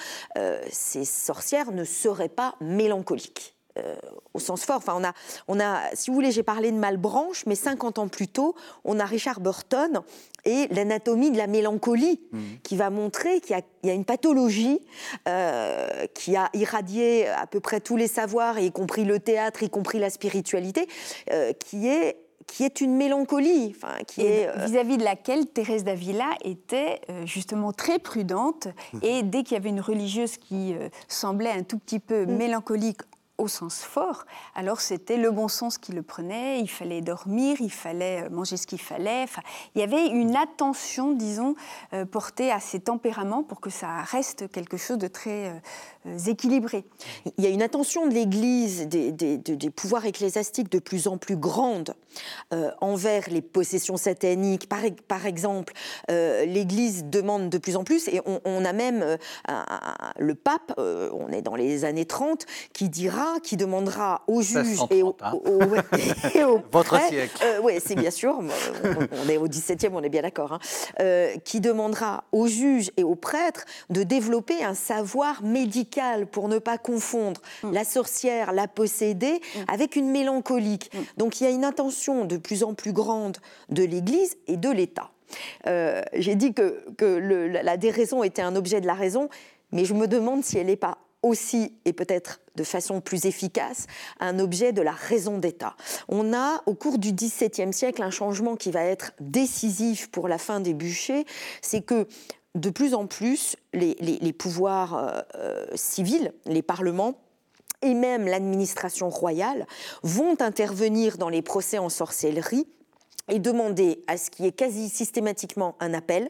ces sorcières ne seraient pas mélancoliques. Euh, au sens fort. Enfin, on a, on a, si vous voulez, j'ai parlé de Malbranche, mais 50 ans plus tôt, on a Richard Burton et l'anatomie de la mélancolie, mhm. qui va montrer qu'il y, a une pathologie euh, qui a irradié à peu près tous les savoirs, y compris le théâtre, y compris la spiritualité, euh, qui est qui est une mélancolie, enfin, qui est vis-à-vis de laquelle Thérèse d'Avila était justement très prudente mhm. et dès qu'il y avait une religieuse qui semblait un tout petit peu mhm. mélancolique au sens fort, alors c'était le bon sens qui le prenait, il fallait dormir, il fallait euh, manger ce qu'il fallait. Enfin, il y avait une attention, disons, euh, portée à ses tempéraments pour que ça reste quelque chose de très euh. Il y a une attention de l'Église, des, des, pouvoirs ecclésiastiques de plus en plus grande envers les possessions sataniques. Par, par exemple, l'Église demande de plus en plus, et on, a même le pape, on est dans les années 30, qui dira qui demandera aux juges et, aux, hein. [laughs] Votre siècle. Euh, oui, c'est bien sûr, on est au XVIIe, on est bien d'accord, hein. euh, qui demandera aux juges et aux prêtres de développer un savoir médical pour ne pas confondre mm. la sorcière, la possédée, mm. avec une mélancolique. Mm. Donc il y a une intention de plus en plus grande de l'Église et de l'État. Euh, j'ai dit que, que la déraison était un objet de la raison, mais je me demande si elle n'est pas aussi, et peut-être de façon plus efficace, un objet de la raison d'État. On a, au cours du XVIIe siècle, un changement qui va être décisif pour la fin des bûchers, c'est que de plus en plus, les, pouvoirs euh, euh, civils, les parlements, et même l'administration royale vont intervenir dans les procès en sorcellerie et demander à ce qu'il y ait quasi systématiquement un appel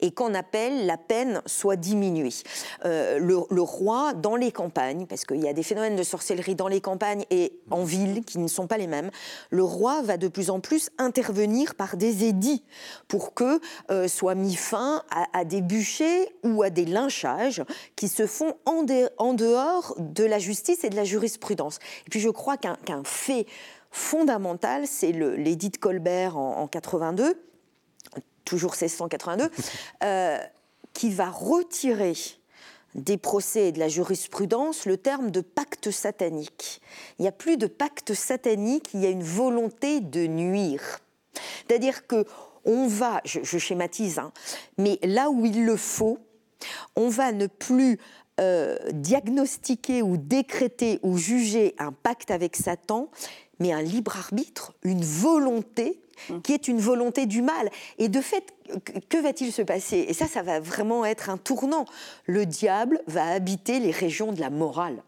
et qu'en appel, la peine soit diminuée. Euh, le, roi, dans les campagnes, parce qu'il y a des phénomènes de sorcellerie dans les campagnes et en ville qui ne sont pas les mêmes, le roi va de plus en plus intervenir par des édits pour que euh, soit mis fin à, des bûchers ou à des lynchages qui se font en, dehors de la justice et de la jurisprudence. Et puis je crois qu'un fait fondamental, c'est l'édit de Colbert en, 82, toujours 1682, [laughs] euh, qui va retirer des procès et de la jurisprudence le terme de pacte satanique. Il n'y a plus de pacte satanique, il y a une volonté de nuire. C'est-à-dire que on va, je, schématise, hein, mais là où il le faut, on va ne plus euh, diagnostiquer ou décréter ou juger un pacte avec Satan, mais un libre arbitre, une volonté mmh. qui est une volonté du mal. Et de fait, que va-t-il se passer? Et ça, ça va vraiment être un tournant. Le diable va habiter les régions de la morale.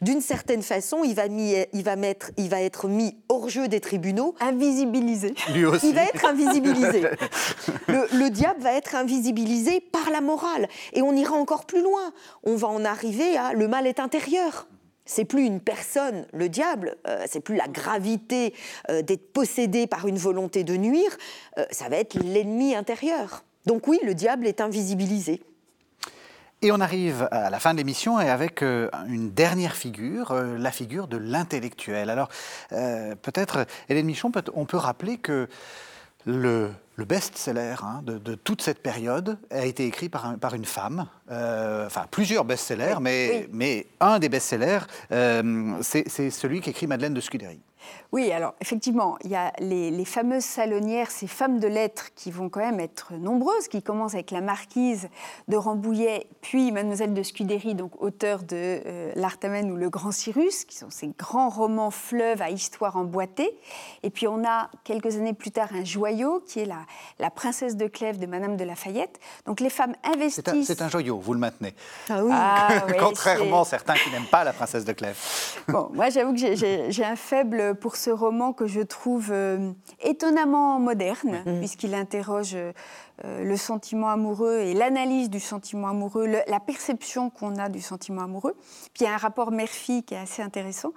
D'une certaine façon, il va, il, va mettre, il va être mis hors jeu des tribunaux. Invisibilisé. Lui aussi. Il va être invisibilisé. [laughs] le, diable va être invisibilisé par la morale. Et on ira encore plus loin. On va en arriver à le mal est intérieur. C'est plus une personne, le diable, euh, c'est plus la gravité euh, d'être possédé par une volonté de nuire, euh, ça va être l'ennemi intérieur. Donc oui, le diable est invisibilisé. Et on arrive à la fin de l'émission et avec une dernière figure, la figure de l'intellectuel. Alors, peut-être, Hélène Michon, on peut rappeler que le, best-seller hein, de, toute cette période a été écrit par, par une femme, enfin plusieurs best-sellers, mais, mais un des best-sellers, c'est celui qu'écrit Madeleine de Scudéry. Oui, alors effectivement, il y a les, fameuses salonnières, ces femmes de lettres qui vont quand même être nombreuses, qui commencent avec la marquise de Rambouillet, puis Mademoiselle de Scudéry, donc auteur de euh, L'Artamène ou Le Grand Cyrus, qui sont ces grands romans fleuves à histoire emboîtée. Et puis on a quelques années plus tard un joyau qui est la, la Princesse de Clèves de Madame de Lafayette. Donc les femmes investissent. C'est un, joyau, vous le maintenez. Ah oui. Ah [laughs] Contrairement à certains qui n'aiment pas la Princesse de Clèves. Bon, moi j'avoue que j'ai un faible pour ce roman que je trouve euh, étonnamment moderne, mhm. puisqu'il interroge euh, le sentiment amoureux et l'analyse du sentiment amoureux, la perception qu'on a du sentiment amoureux. Puis il y a un rapport mère-fille qui est assez intéressant.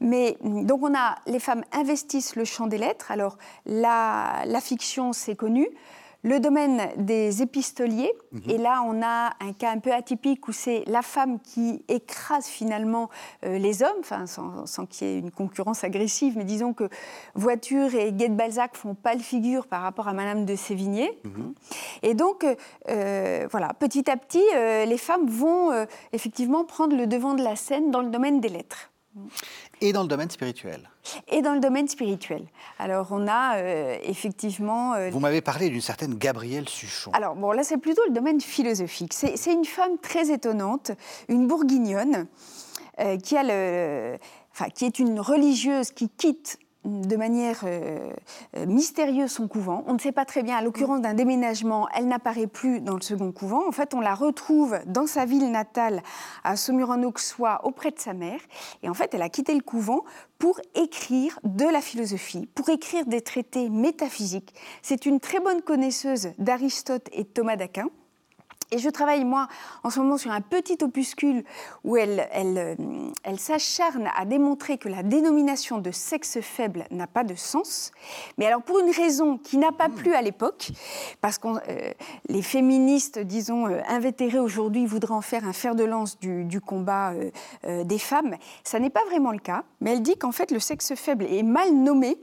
Mais donc on a les femmes investissent le champ des lettres. Alors la, la fiction, c'est connu le domaine des épistoliers. Mhm. Et là, on a un cas un peu atypique où c'est la femme qui écrase finalement euh, les hommes, enfin, sans, qu'il y ait une concurrence agressive, mais disons que Voiture et de Balzac font pas le figure par rapport à Madame de Sévigné. Mhm. Et donc, euh, voilà, petit à petit, euh, les femmes vont effectivement prendre le devant de la scène dans le domaine des lettres. Et dans le domaine spirituel Et dans le domaine spirituel. Alors, on a euh, effectivement. Euh, Vous m'avez parlé d'une certaine Gabrielle Suchon. Alors, bon, là, c'est plutôt le domaine philosophique. C'est une femme très étonnante, une bourguignonne, euh, qui, a le, enfin, qui est une religieuse qui quitte de manière euh, euh, mystérieuse son couvent. On ne sait pas très bien, à l'occurrence d'un déménagement, elle n'apparaît plus dans le second couvent. En fait, on la retrouve dans sa ville natale, à Saumur-en-Auxois, auprès de sa mère. Et en fait, elle a quitté le couvent pour écrire de la philosophie, pour écrire des traités métaphysiques. C'est une très bonne connaisseuse d'Aristote et Thomas d'Aquin. Et je travaille, moi, en ce moment sur un petit opuscule où elle, elle, euh, elle s'acharne à démontrer que la dénomination de sexe faible n'a pas de sens. Mais alors, pour une raison qui n'a pas hmm. plu à l'époque, parce que euh, les féministes, disons, euh, invétérées aujourd'hui voudraient en faire un fer de lance du, du combat des femmes, ça n'est pas vraiment le cas. Mais elle dit qu'en fait, le sexe faible est mal nommé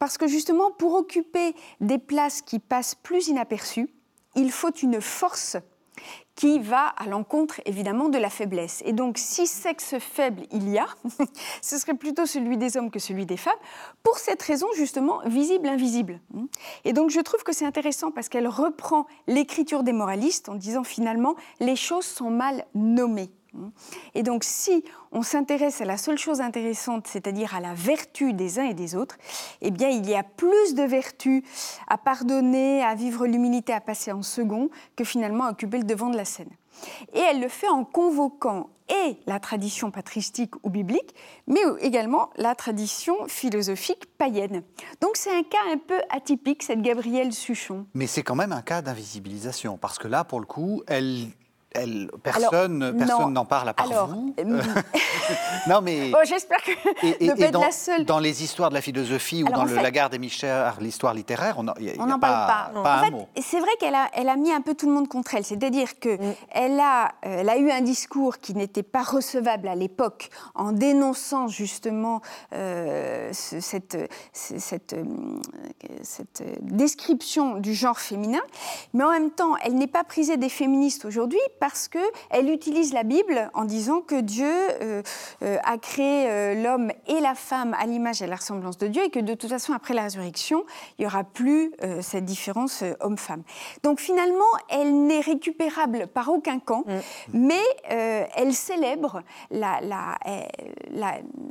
parce que justement, pour occuper des places qui passent plus inaperçues, il faut une force qui va à l'encontre évidemment de la faiblesse. Et donc si sexe faible il y a, [laughs] ce serait plutôt celui des hommes que celui des femmes, pour cette raison justement visible-invisible. Et donc je trouve que c'est intéressant parce qu'elle reprend l'écriture des moralistes en disant finalement les choses sont mal nommées. Et donc, si on s'intéresse à la seule chose intéressante, c'est-à-dire à la vertu des uns et des autres, eh bien, il y a plus de vertu à pardonner, à vivre l'humilité, à passer en second, que finalement à occuper le devant de la scène. Et elle le fait en convoquant et la tradition patristique ou biblique, mais également la tradition philosophique païenne. Donc c'est un cas un peu atypique, cette Gabrielle Suchon. Mais c'est quand même un cas d'invisibilisation, parce que là, pour le coup, elle personne personne n'en parle à part vous. Euh, [laughs] non, mais. J'espère que et, dans, la seule. Dans les histoires de la philosophie ou dans le, la gare des Michel, l'histoire littéraire, on n'en parle pas. en fait, c'est vrai qu'elle a, elle a mis un peu tout le monde contre elle. C'est-à-dire qu'elle mm. elle a, euh, elle a eu un discours qui n'était pas recevable à l'époque en dénonçant justement euh, cette, cette, cette description du genre féminin. Mais en même temps, elle n'est pas prisée des féministes aujourd'hui parce qu'elle utilise la Bible en disant que Dieu euh, euh, a créé euh, l'homme et la femme à l'image et à la ressemblance de Dieu et que de toute façon, après la résurrection, il n'y aura plus cette différence homme-femme. Donc finalement, elle n'est récupérable par aucun camp, mm. mais elle célèbre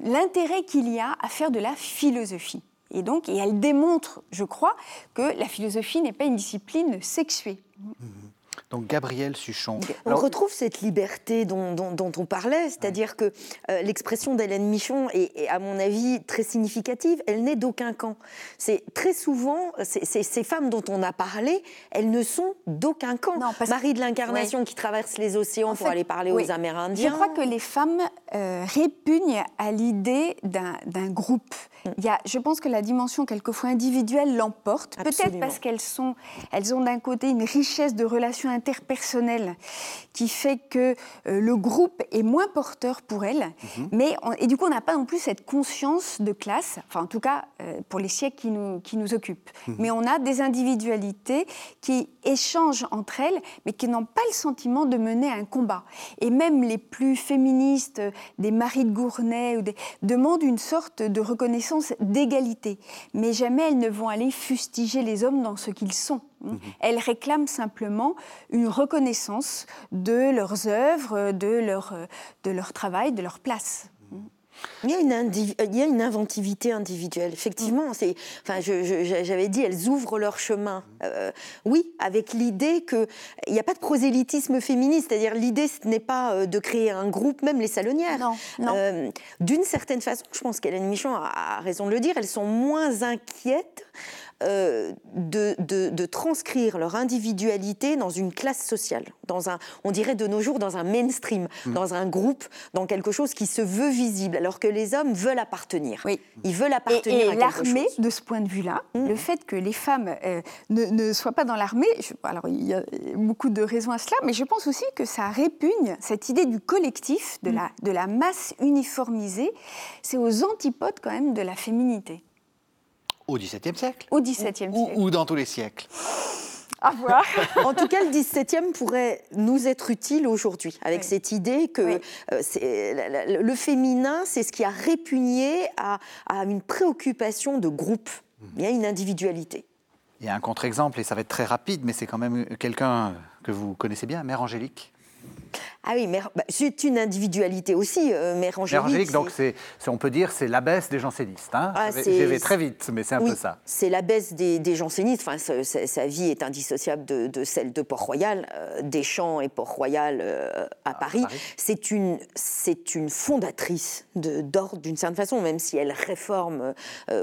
l'intérêt qu'il y a à faire de la philosophie. Et donc, et elle démontre, je crois, que la philosophie n'est pas une discipline sexuée. Mm-hmm. Donc Gabriel Suchon. On retrouve cette liberté dont, on parlait, c'est-à-dire que euh, l'expression d'Hélène Michon est, à mon avis, très significative. Elle n'est d'aucun camp. C'est très souvent, ces femmes dont on a parlé, elles ne sont d'aucun camp. Marie de l'Incarnation qui traverse les océans pour aller parler aux Amérindiens. Je crois que les femmes euh, répugnent à l'idée d'un groupe. Mm. Il y a, je pense que la dimension quelquefois individuelle l'emporte, peut-être parce qu'elles sont, elles ont d'un côté une richesse de relations interpersonnelles qui fait que euh, le groupe est moins porteur pour elles, mm-hmm. mais et du coup on n'a pas non plus cette conscience de classe, enfin en tout cas euh, pour les siècles qui nous, qui nous occupent. Mm-hmm. Mais on a des individualités qui échangent entre elles, mais qui n'ont pas le sentiment de mener un combat. Et même les plus féministes, des Marie de Gournay, ou des, demandent une sorte de reconnaissance d'égalité. Mais jamais elles ne vont aller fustiger les hommes dans ce qu'ils sont. Mhm. Elles réclament simplement une reconnaissance de leurs œuvres, de leur, de leur travail, de leur place. Il y, a une il y a une inventivité individuelle, effectivement. Mm. C'est, enfin, j'avais dit, elles ouvrent leur chemin. Euh, oui, avec l'idée qu'il n'y a pas de prosélytisme féministe, c'est-à-dire l'idée, ce n'est pas euh, de créer un groupe, même les salonnières. Non, non. Euh, d'une certaine façon, je pense qu'Hélène Michon a raison de le dire, elles sont moins inquiètes euh, de, de, transcrire leur individualité dans une classe sociale, dans un, on dirait de nos jours dans un mainstream, mm. dans un groupe, dans quelque chose qui se veut visible, alors que les hommes veulent appartenir. Oui. Ils veulent appartenir et, l'armée, de ce point de vue-là, mm. le fait que les femmes euh, ne, ne, soient pas dans l'armée, alors il y a beaucoup de raisons à cela, mais je pense aussi que ça répugne cette idée du collectif, de, mm. la, de la masse uniformisée, c'est aux antipodes quand même de la féminité. Au XVIIe siècle Au XVIIe siècle. Ou, dans tous les siècles à voir. [laughs] en tout cas, le 17e pourrait nous être utile aujourd'hui, avec cette idée que euh, le féminin, c'est ce qui a répugné à, à, une préoccupation de groupe. Il y a une individualité. Il y a un contre-exemple, et ça va être très rapide, mais c'est quand même quelqu'un que vous connaissez bien, Mère Angélique. Ah oui, mais bah, c'est une individualité aussi, euh, Mère Angélique. Angélique, donc c'est, on peut dire, c'est l'abbesse des jansénistes. Hein ah, J'y vais très vite, mais c'est un peu ça. C'est l'abbesse des, des jansénistes. Enfin, sa, vie est indissociable de, celle de Port-Royal, euh, Deschamps et Port-Royal euh, à, Paris. C'est une, c'est une fondatrice d'ordre d'une certaine façon, même si elle réforme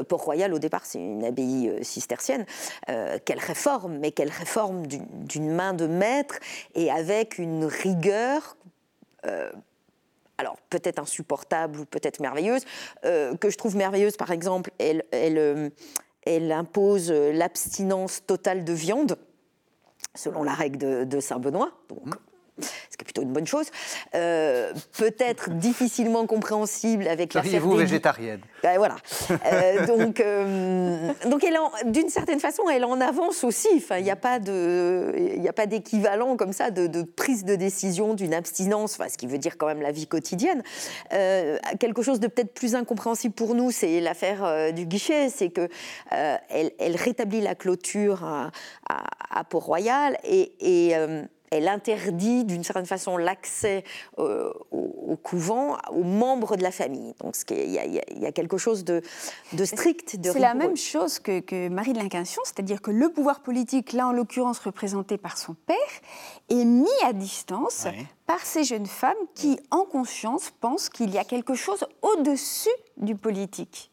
Port-Royal. Au départ, c'est une abbaye cistercienne qu'elle réforme, mais qu'elle réforme d'une main de maître et avec une rigueur euh, alors peut-être insupportable ou peut-être merveilleuse, euh, que je trouve merveilleuse par exemple, euh, elle impose l'abstinence totale de viande, selon la règle de, Saint-Benoît. Ce qui est plutôt une bonne chose, euh, peut-être [laughs] difficilement compréhensible avec la vous végétarienne? Ben, Voilà. Euh, donc, euh, donc d'une certaine façon, elle en avance aussi. Enfin, il n'y a pas d'équivalent comme ça de, prise de décision d'une abstinence, enfin, ce qui veut dire quand même la vie quotidienne. quelque chose de peut-être plus incompréhensible pour nous, c'est l'affaire du guichet, c'est que elle, rétablit la clôture à, Port-Royal et, et elle interdit d'une certaine façon l'accès euh, au, couvent aux membres de la famille. Donc il y, a quelque chose de, strict, de C'est la même chose que, Marie de l'Incarnation, c'est-à-dire que le pouvoir politique, là en l'occurrence représenté par son père, est mis à distance par ces jeunes femmes qui, en conscience, pensent qu'il y a quelque chose au-dessus du politique.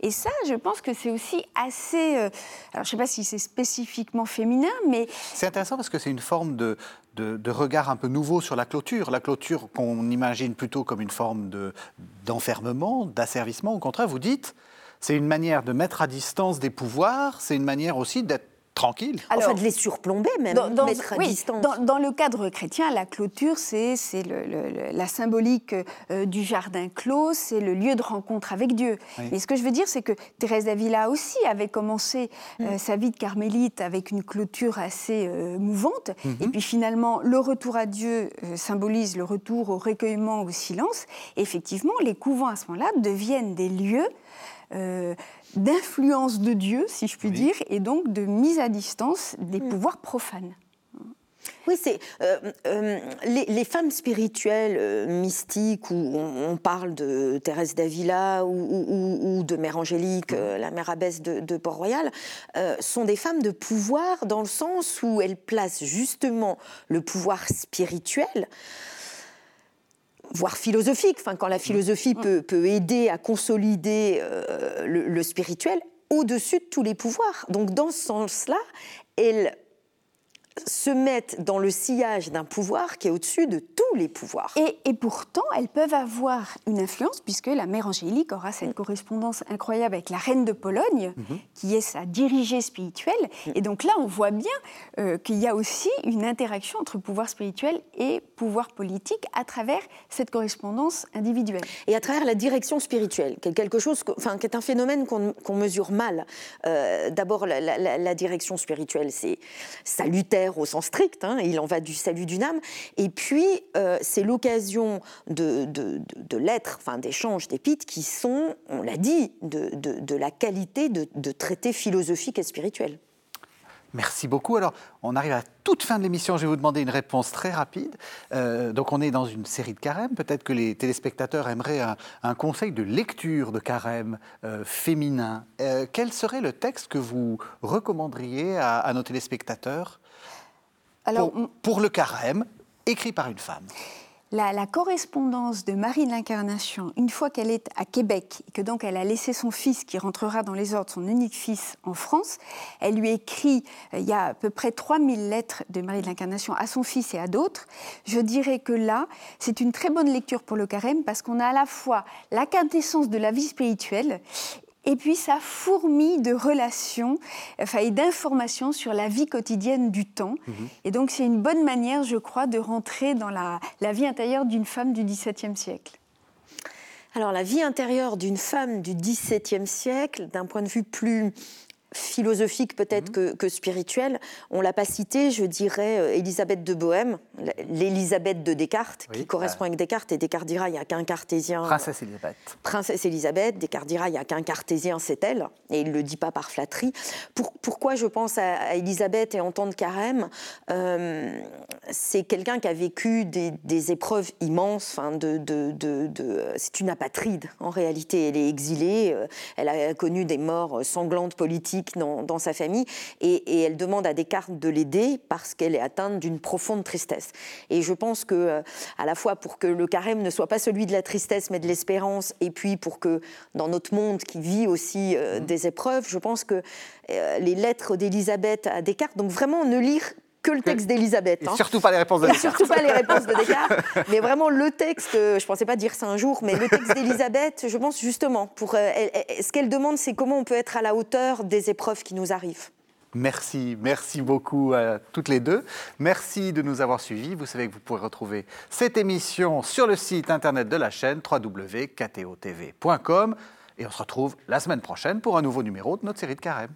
Et ça, je pense que c'est aussi assez. Euh, alors, je ne sais pas si c'est spécifiquement féminin, mais. C'est intéressant parce que c'est une forme de, de, regard un peu nouveau sur la clôture. La clôture qu'on imagine plutôt comme une forme d'enfermement, d'asservissement. Au contraire, vous dites, c'est une manière de mettre à distance des pouvoirs, c'est une manière aussi d'être tranquille. enfin, de les surplomber même, dans, mettre à distance. Dans, le cadre chrétien, la clôture, c'est la symbolique euh, du jardin clos, c'est le lieu de rencontre avec Dieu. Mais ce que je veux dire, c'est que Thérèse d'Avila aussi avait commencé euh, mm. sa vie de carmélite avec une clôture assez euh, mouvante. Mm-hmm. Et puis finalement, le retour à Dieu symbolise le retour au recueillement, au silence. Et effectivement, les couvents à ce moment-là deviennent des lieux d'influence de Dieu, si je puis dire, et donc de mise à distance des pouvoirs profanes. Oui, c'est euh, euh, les, femmes spirituelles, euh, mystiques, où on, parle de Thérèse d'Avila ou, de Mère Angélique, la mère abbesse de, Port-Royal, sont des femmes de pouvoir dans le sens où elles placent justement le pouvoir spirituel voire philosophique, enfin, quand la philosophie mm. peut, aider à consolider le, spirituel, au-dessus de tous les pouvoirs. Donc dans ce sens-là, elle se mettent dans le sillage d'un pouvoir qui est au-dessus de tous les pouvoirs. Et, pourtant, elles peuvent avoir une influence, puisque la mère Angélique aura cette correspondance incroyable avec la reine de Pologne, mhm. qui est sa dirigée spirituelle. Mhm. Et donc là, on voit bien euh, qu'il y a aussi une interaction entre pouvoir spirituel et pouvoir politique à travers cette correspondance individuelle. Et à travers la direction spirituelle, qui est quelque chose, enfin, qui est un phénomène qu'on mesure mal. Euh, d'abord, la, la, direction spirituelle, c'est salutaire au sens strict, hein, il en va du salut d'une âme. Et puis, euh, c'est l'occasion de, de, lettres, enfin d'échanges, d'épites qui sont, on l'a dit, de, la qualité de, traités philosophiques et spirituels. Merci beaucoup. Alors, on arrive à toute fin de l'émission. Je vais vous demander une réponse très rapide. Euh, donc, on est dans une série de carèmes. Peut-être que les téléspectateurs aimeraient un, conseil de lecture de carême euh, féminin. quel serait le texte que vous recommanderiez à nos téléspectateurs? Pour, le carême, écrit par une femme. La, correspondance de Marie de l'Incarnation, une fois qu'elle est à Québec, et que donc elle a laissé son fils qui rentrera dans les ordres, son unique fils en France, elle lui écrit, euh, il y a à peu près 3000 lettres de Marie de l'Incarnation à son fils et à d'autres. Je dirais que là, c'est une très bonne lecture pour le carême parce qu'on a à la fois la quintessence de la vie spirituelle et puis ça fourmille de relations enfin, et d'informations sur la vie quotidienne du temps. Mhm. Et donc c'est une bonne manière, je crois, de rentrer dans la, la vie intérieure d'une femme du XVIIe siècle. Alors la vie intérieure d'une femme du XVIIe siècle, d'un point de vue plus philosophique peut-être mhm. que, que, spirituelle. On l'a pas cité, je dirais euh, Élisabeth de Bohème, l'Élisabeth de Descartes, qui correspond avec Descartes, et Descartes dira il n'y a qu'un cartésien. Princesse Élisabeth. Princesse Élisabeth, Descartes dira il n'y a qu'un cartésien, c'est elle, et il ne le dit pas par flatterie. pourquoi je pense à, Élisabeth et en temps de carême euh, C'est quelqu'un qui a vécu des, épreuves immenses, enfin de, de, de, c'est une apatride en réalité, elle est exilée, euh, elle a connu des morts sanglantes politiques dans, sa famille et, elle demande à Descartes de l'aider parce qu'elle est atteinte d'une profonde tristesse. Et je pense que, euh, à la fois pour que le carême ne soit pas celui de la tristesse mais de l'espérance, et puis pour que dans notre monde qui vit aussi euh, mmh. des épreuves, je pense que euh, les lettres d'Élisabeth à Descartes, donc vraiment ne lire que le texte d'Elisabeth. Hein. Surtout pas les réponses de Descartes. Surtout pas les réponses de Descartes. mais vraiment le texte, euh, je ne pensais pas dire ça un jour, mais le texte d'Elisabeth, je pense justement, pour, euh, ce qu'elle demande, c'est comment on peut être à la hauteur des épreuves qui nous arrivent. Merci, merci beaucoup à toutes les deux. Merci de nous avoir suivis. Vous savez que vous pourrez retrouver cette émission sur le site internet de la chaîne www.ktotv.com. Et on se retrouve la semaine prochaine pour un nouveau numéro de notre série de Carême.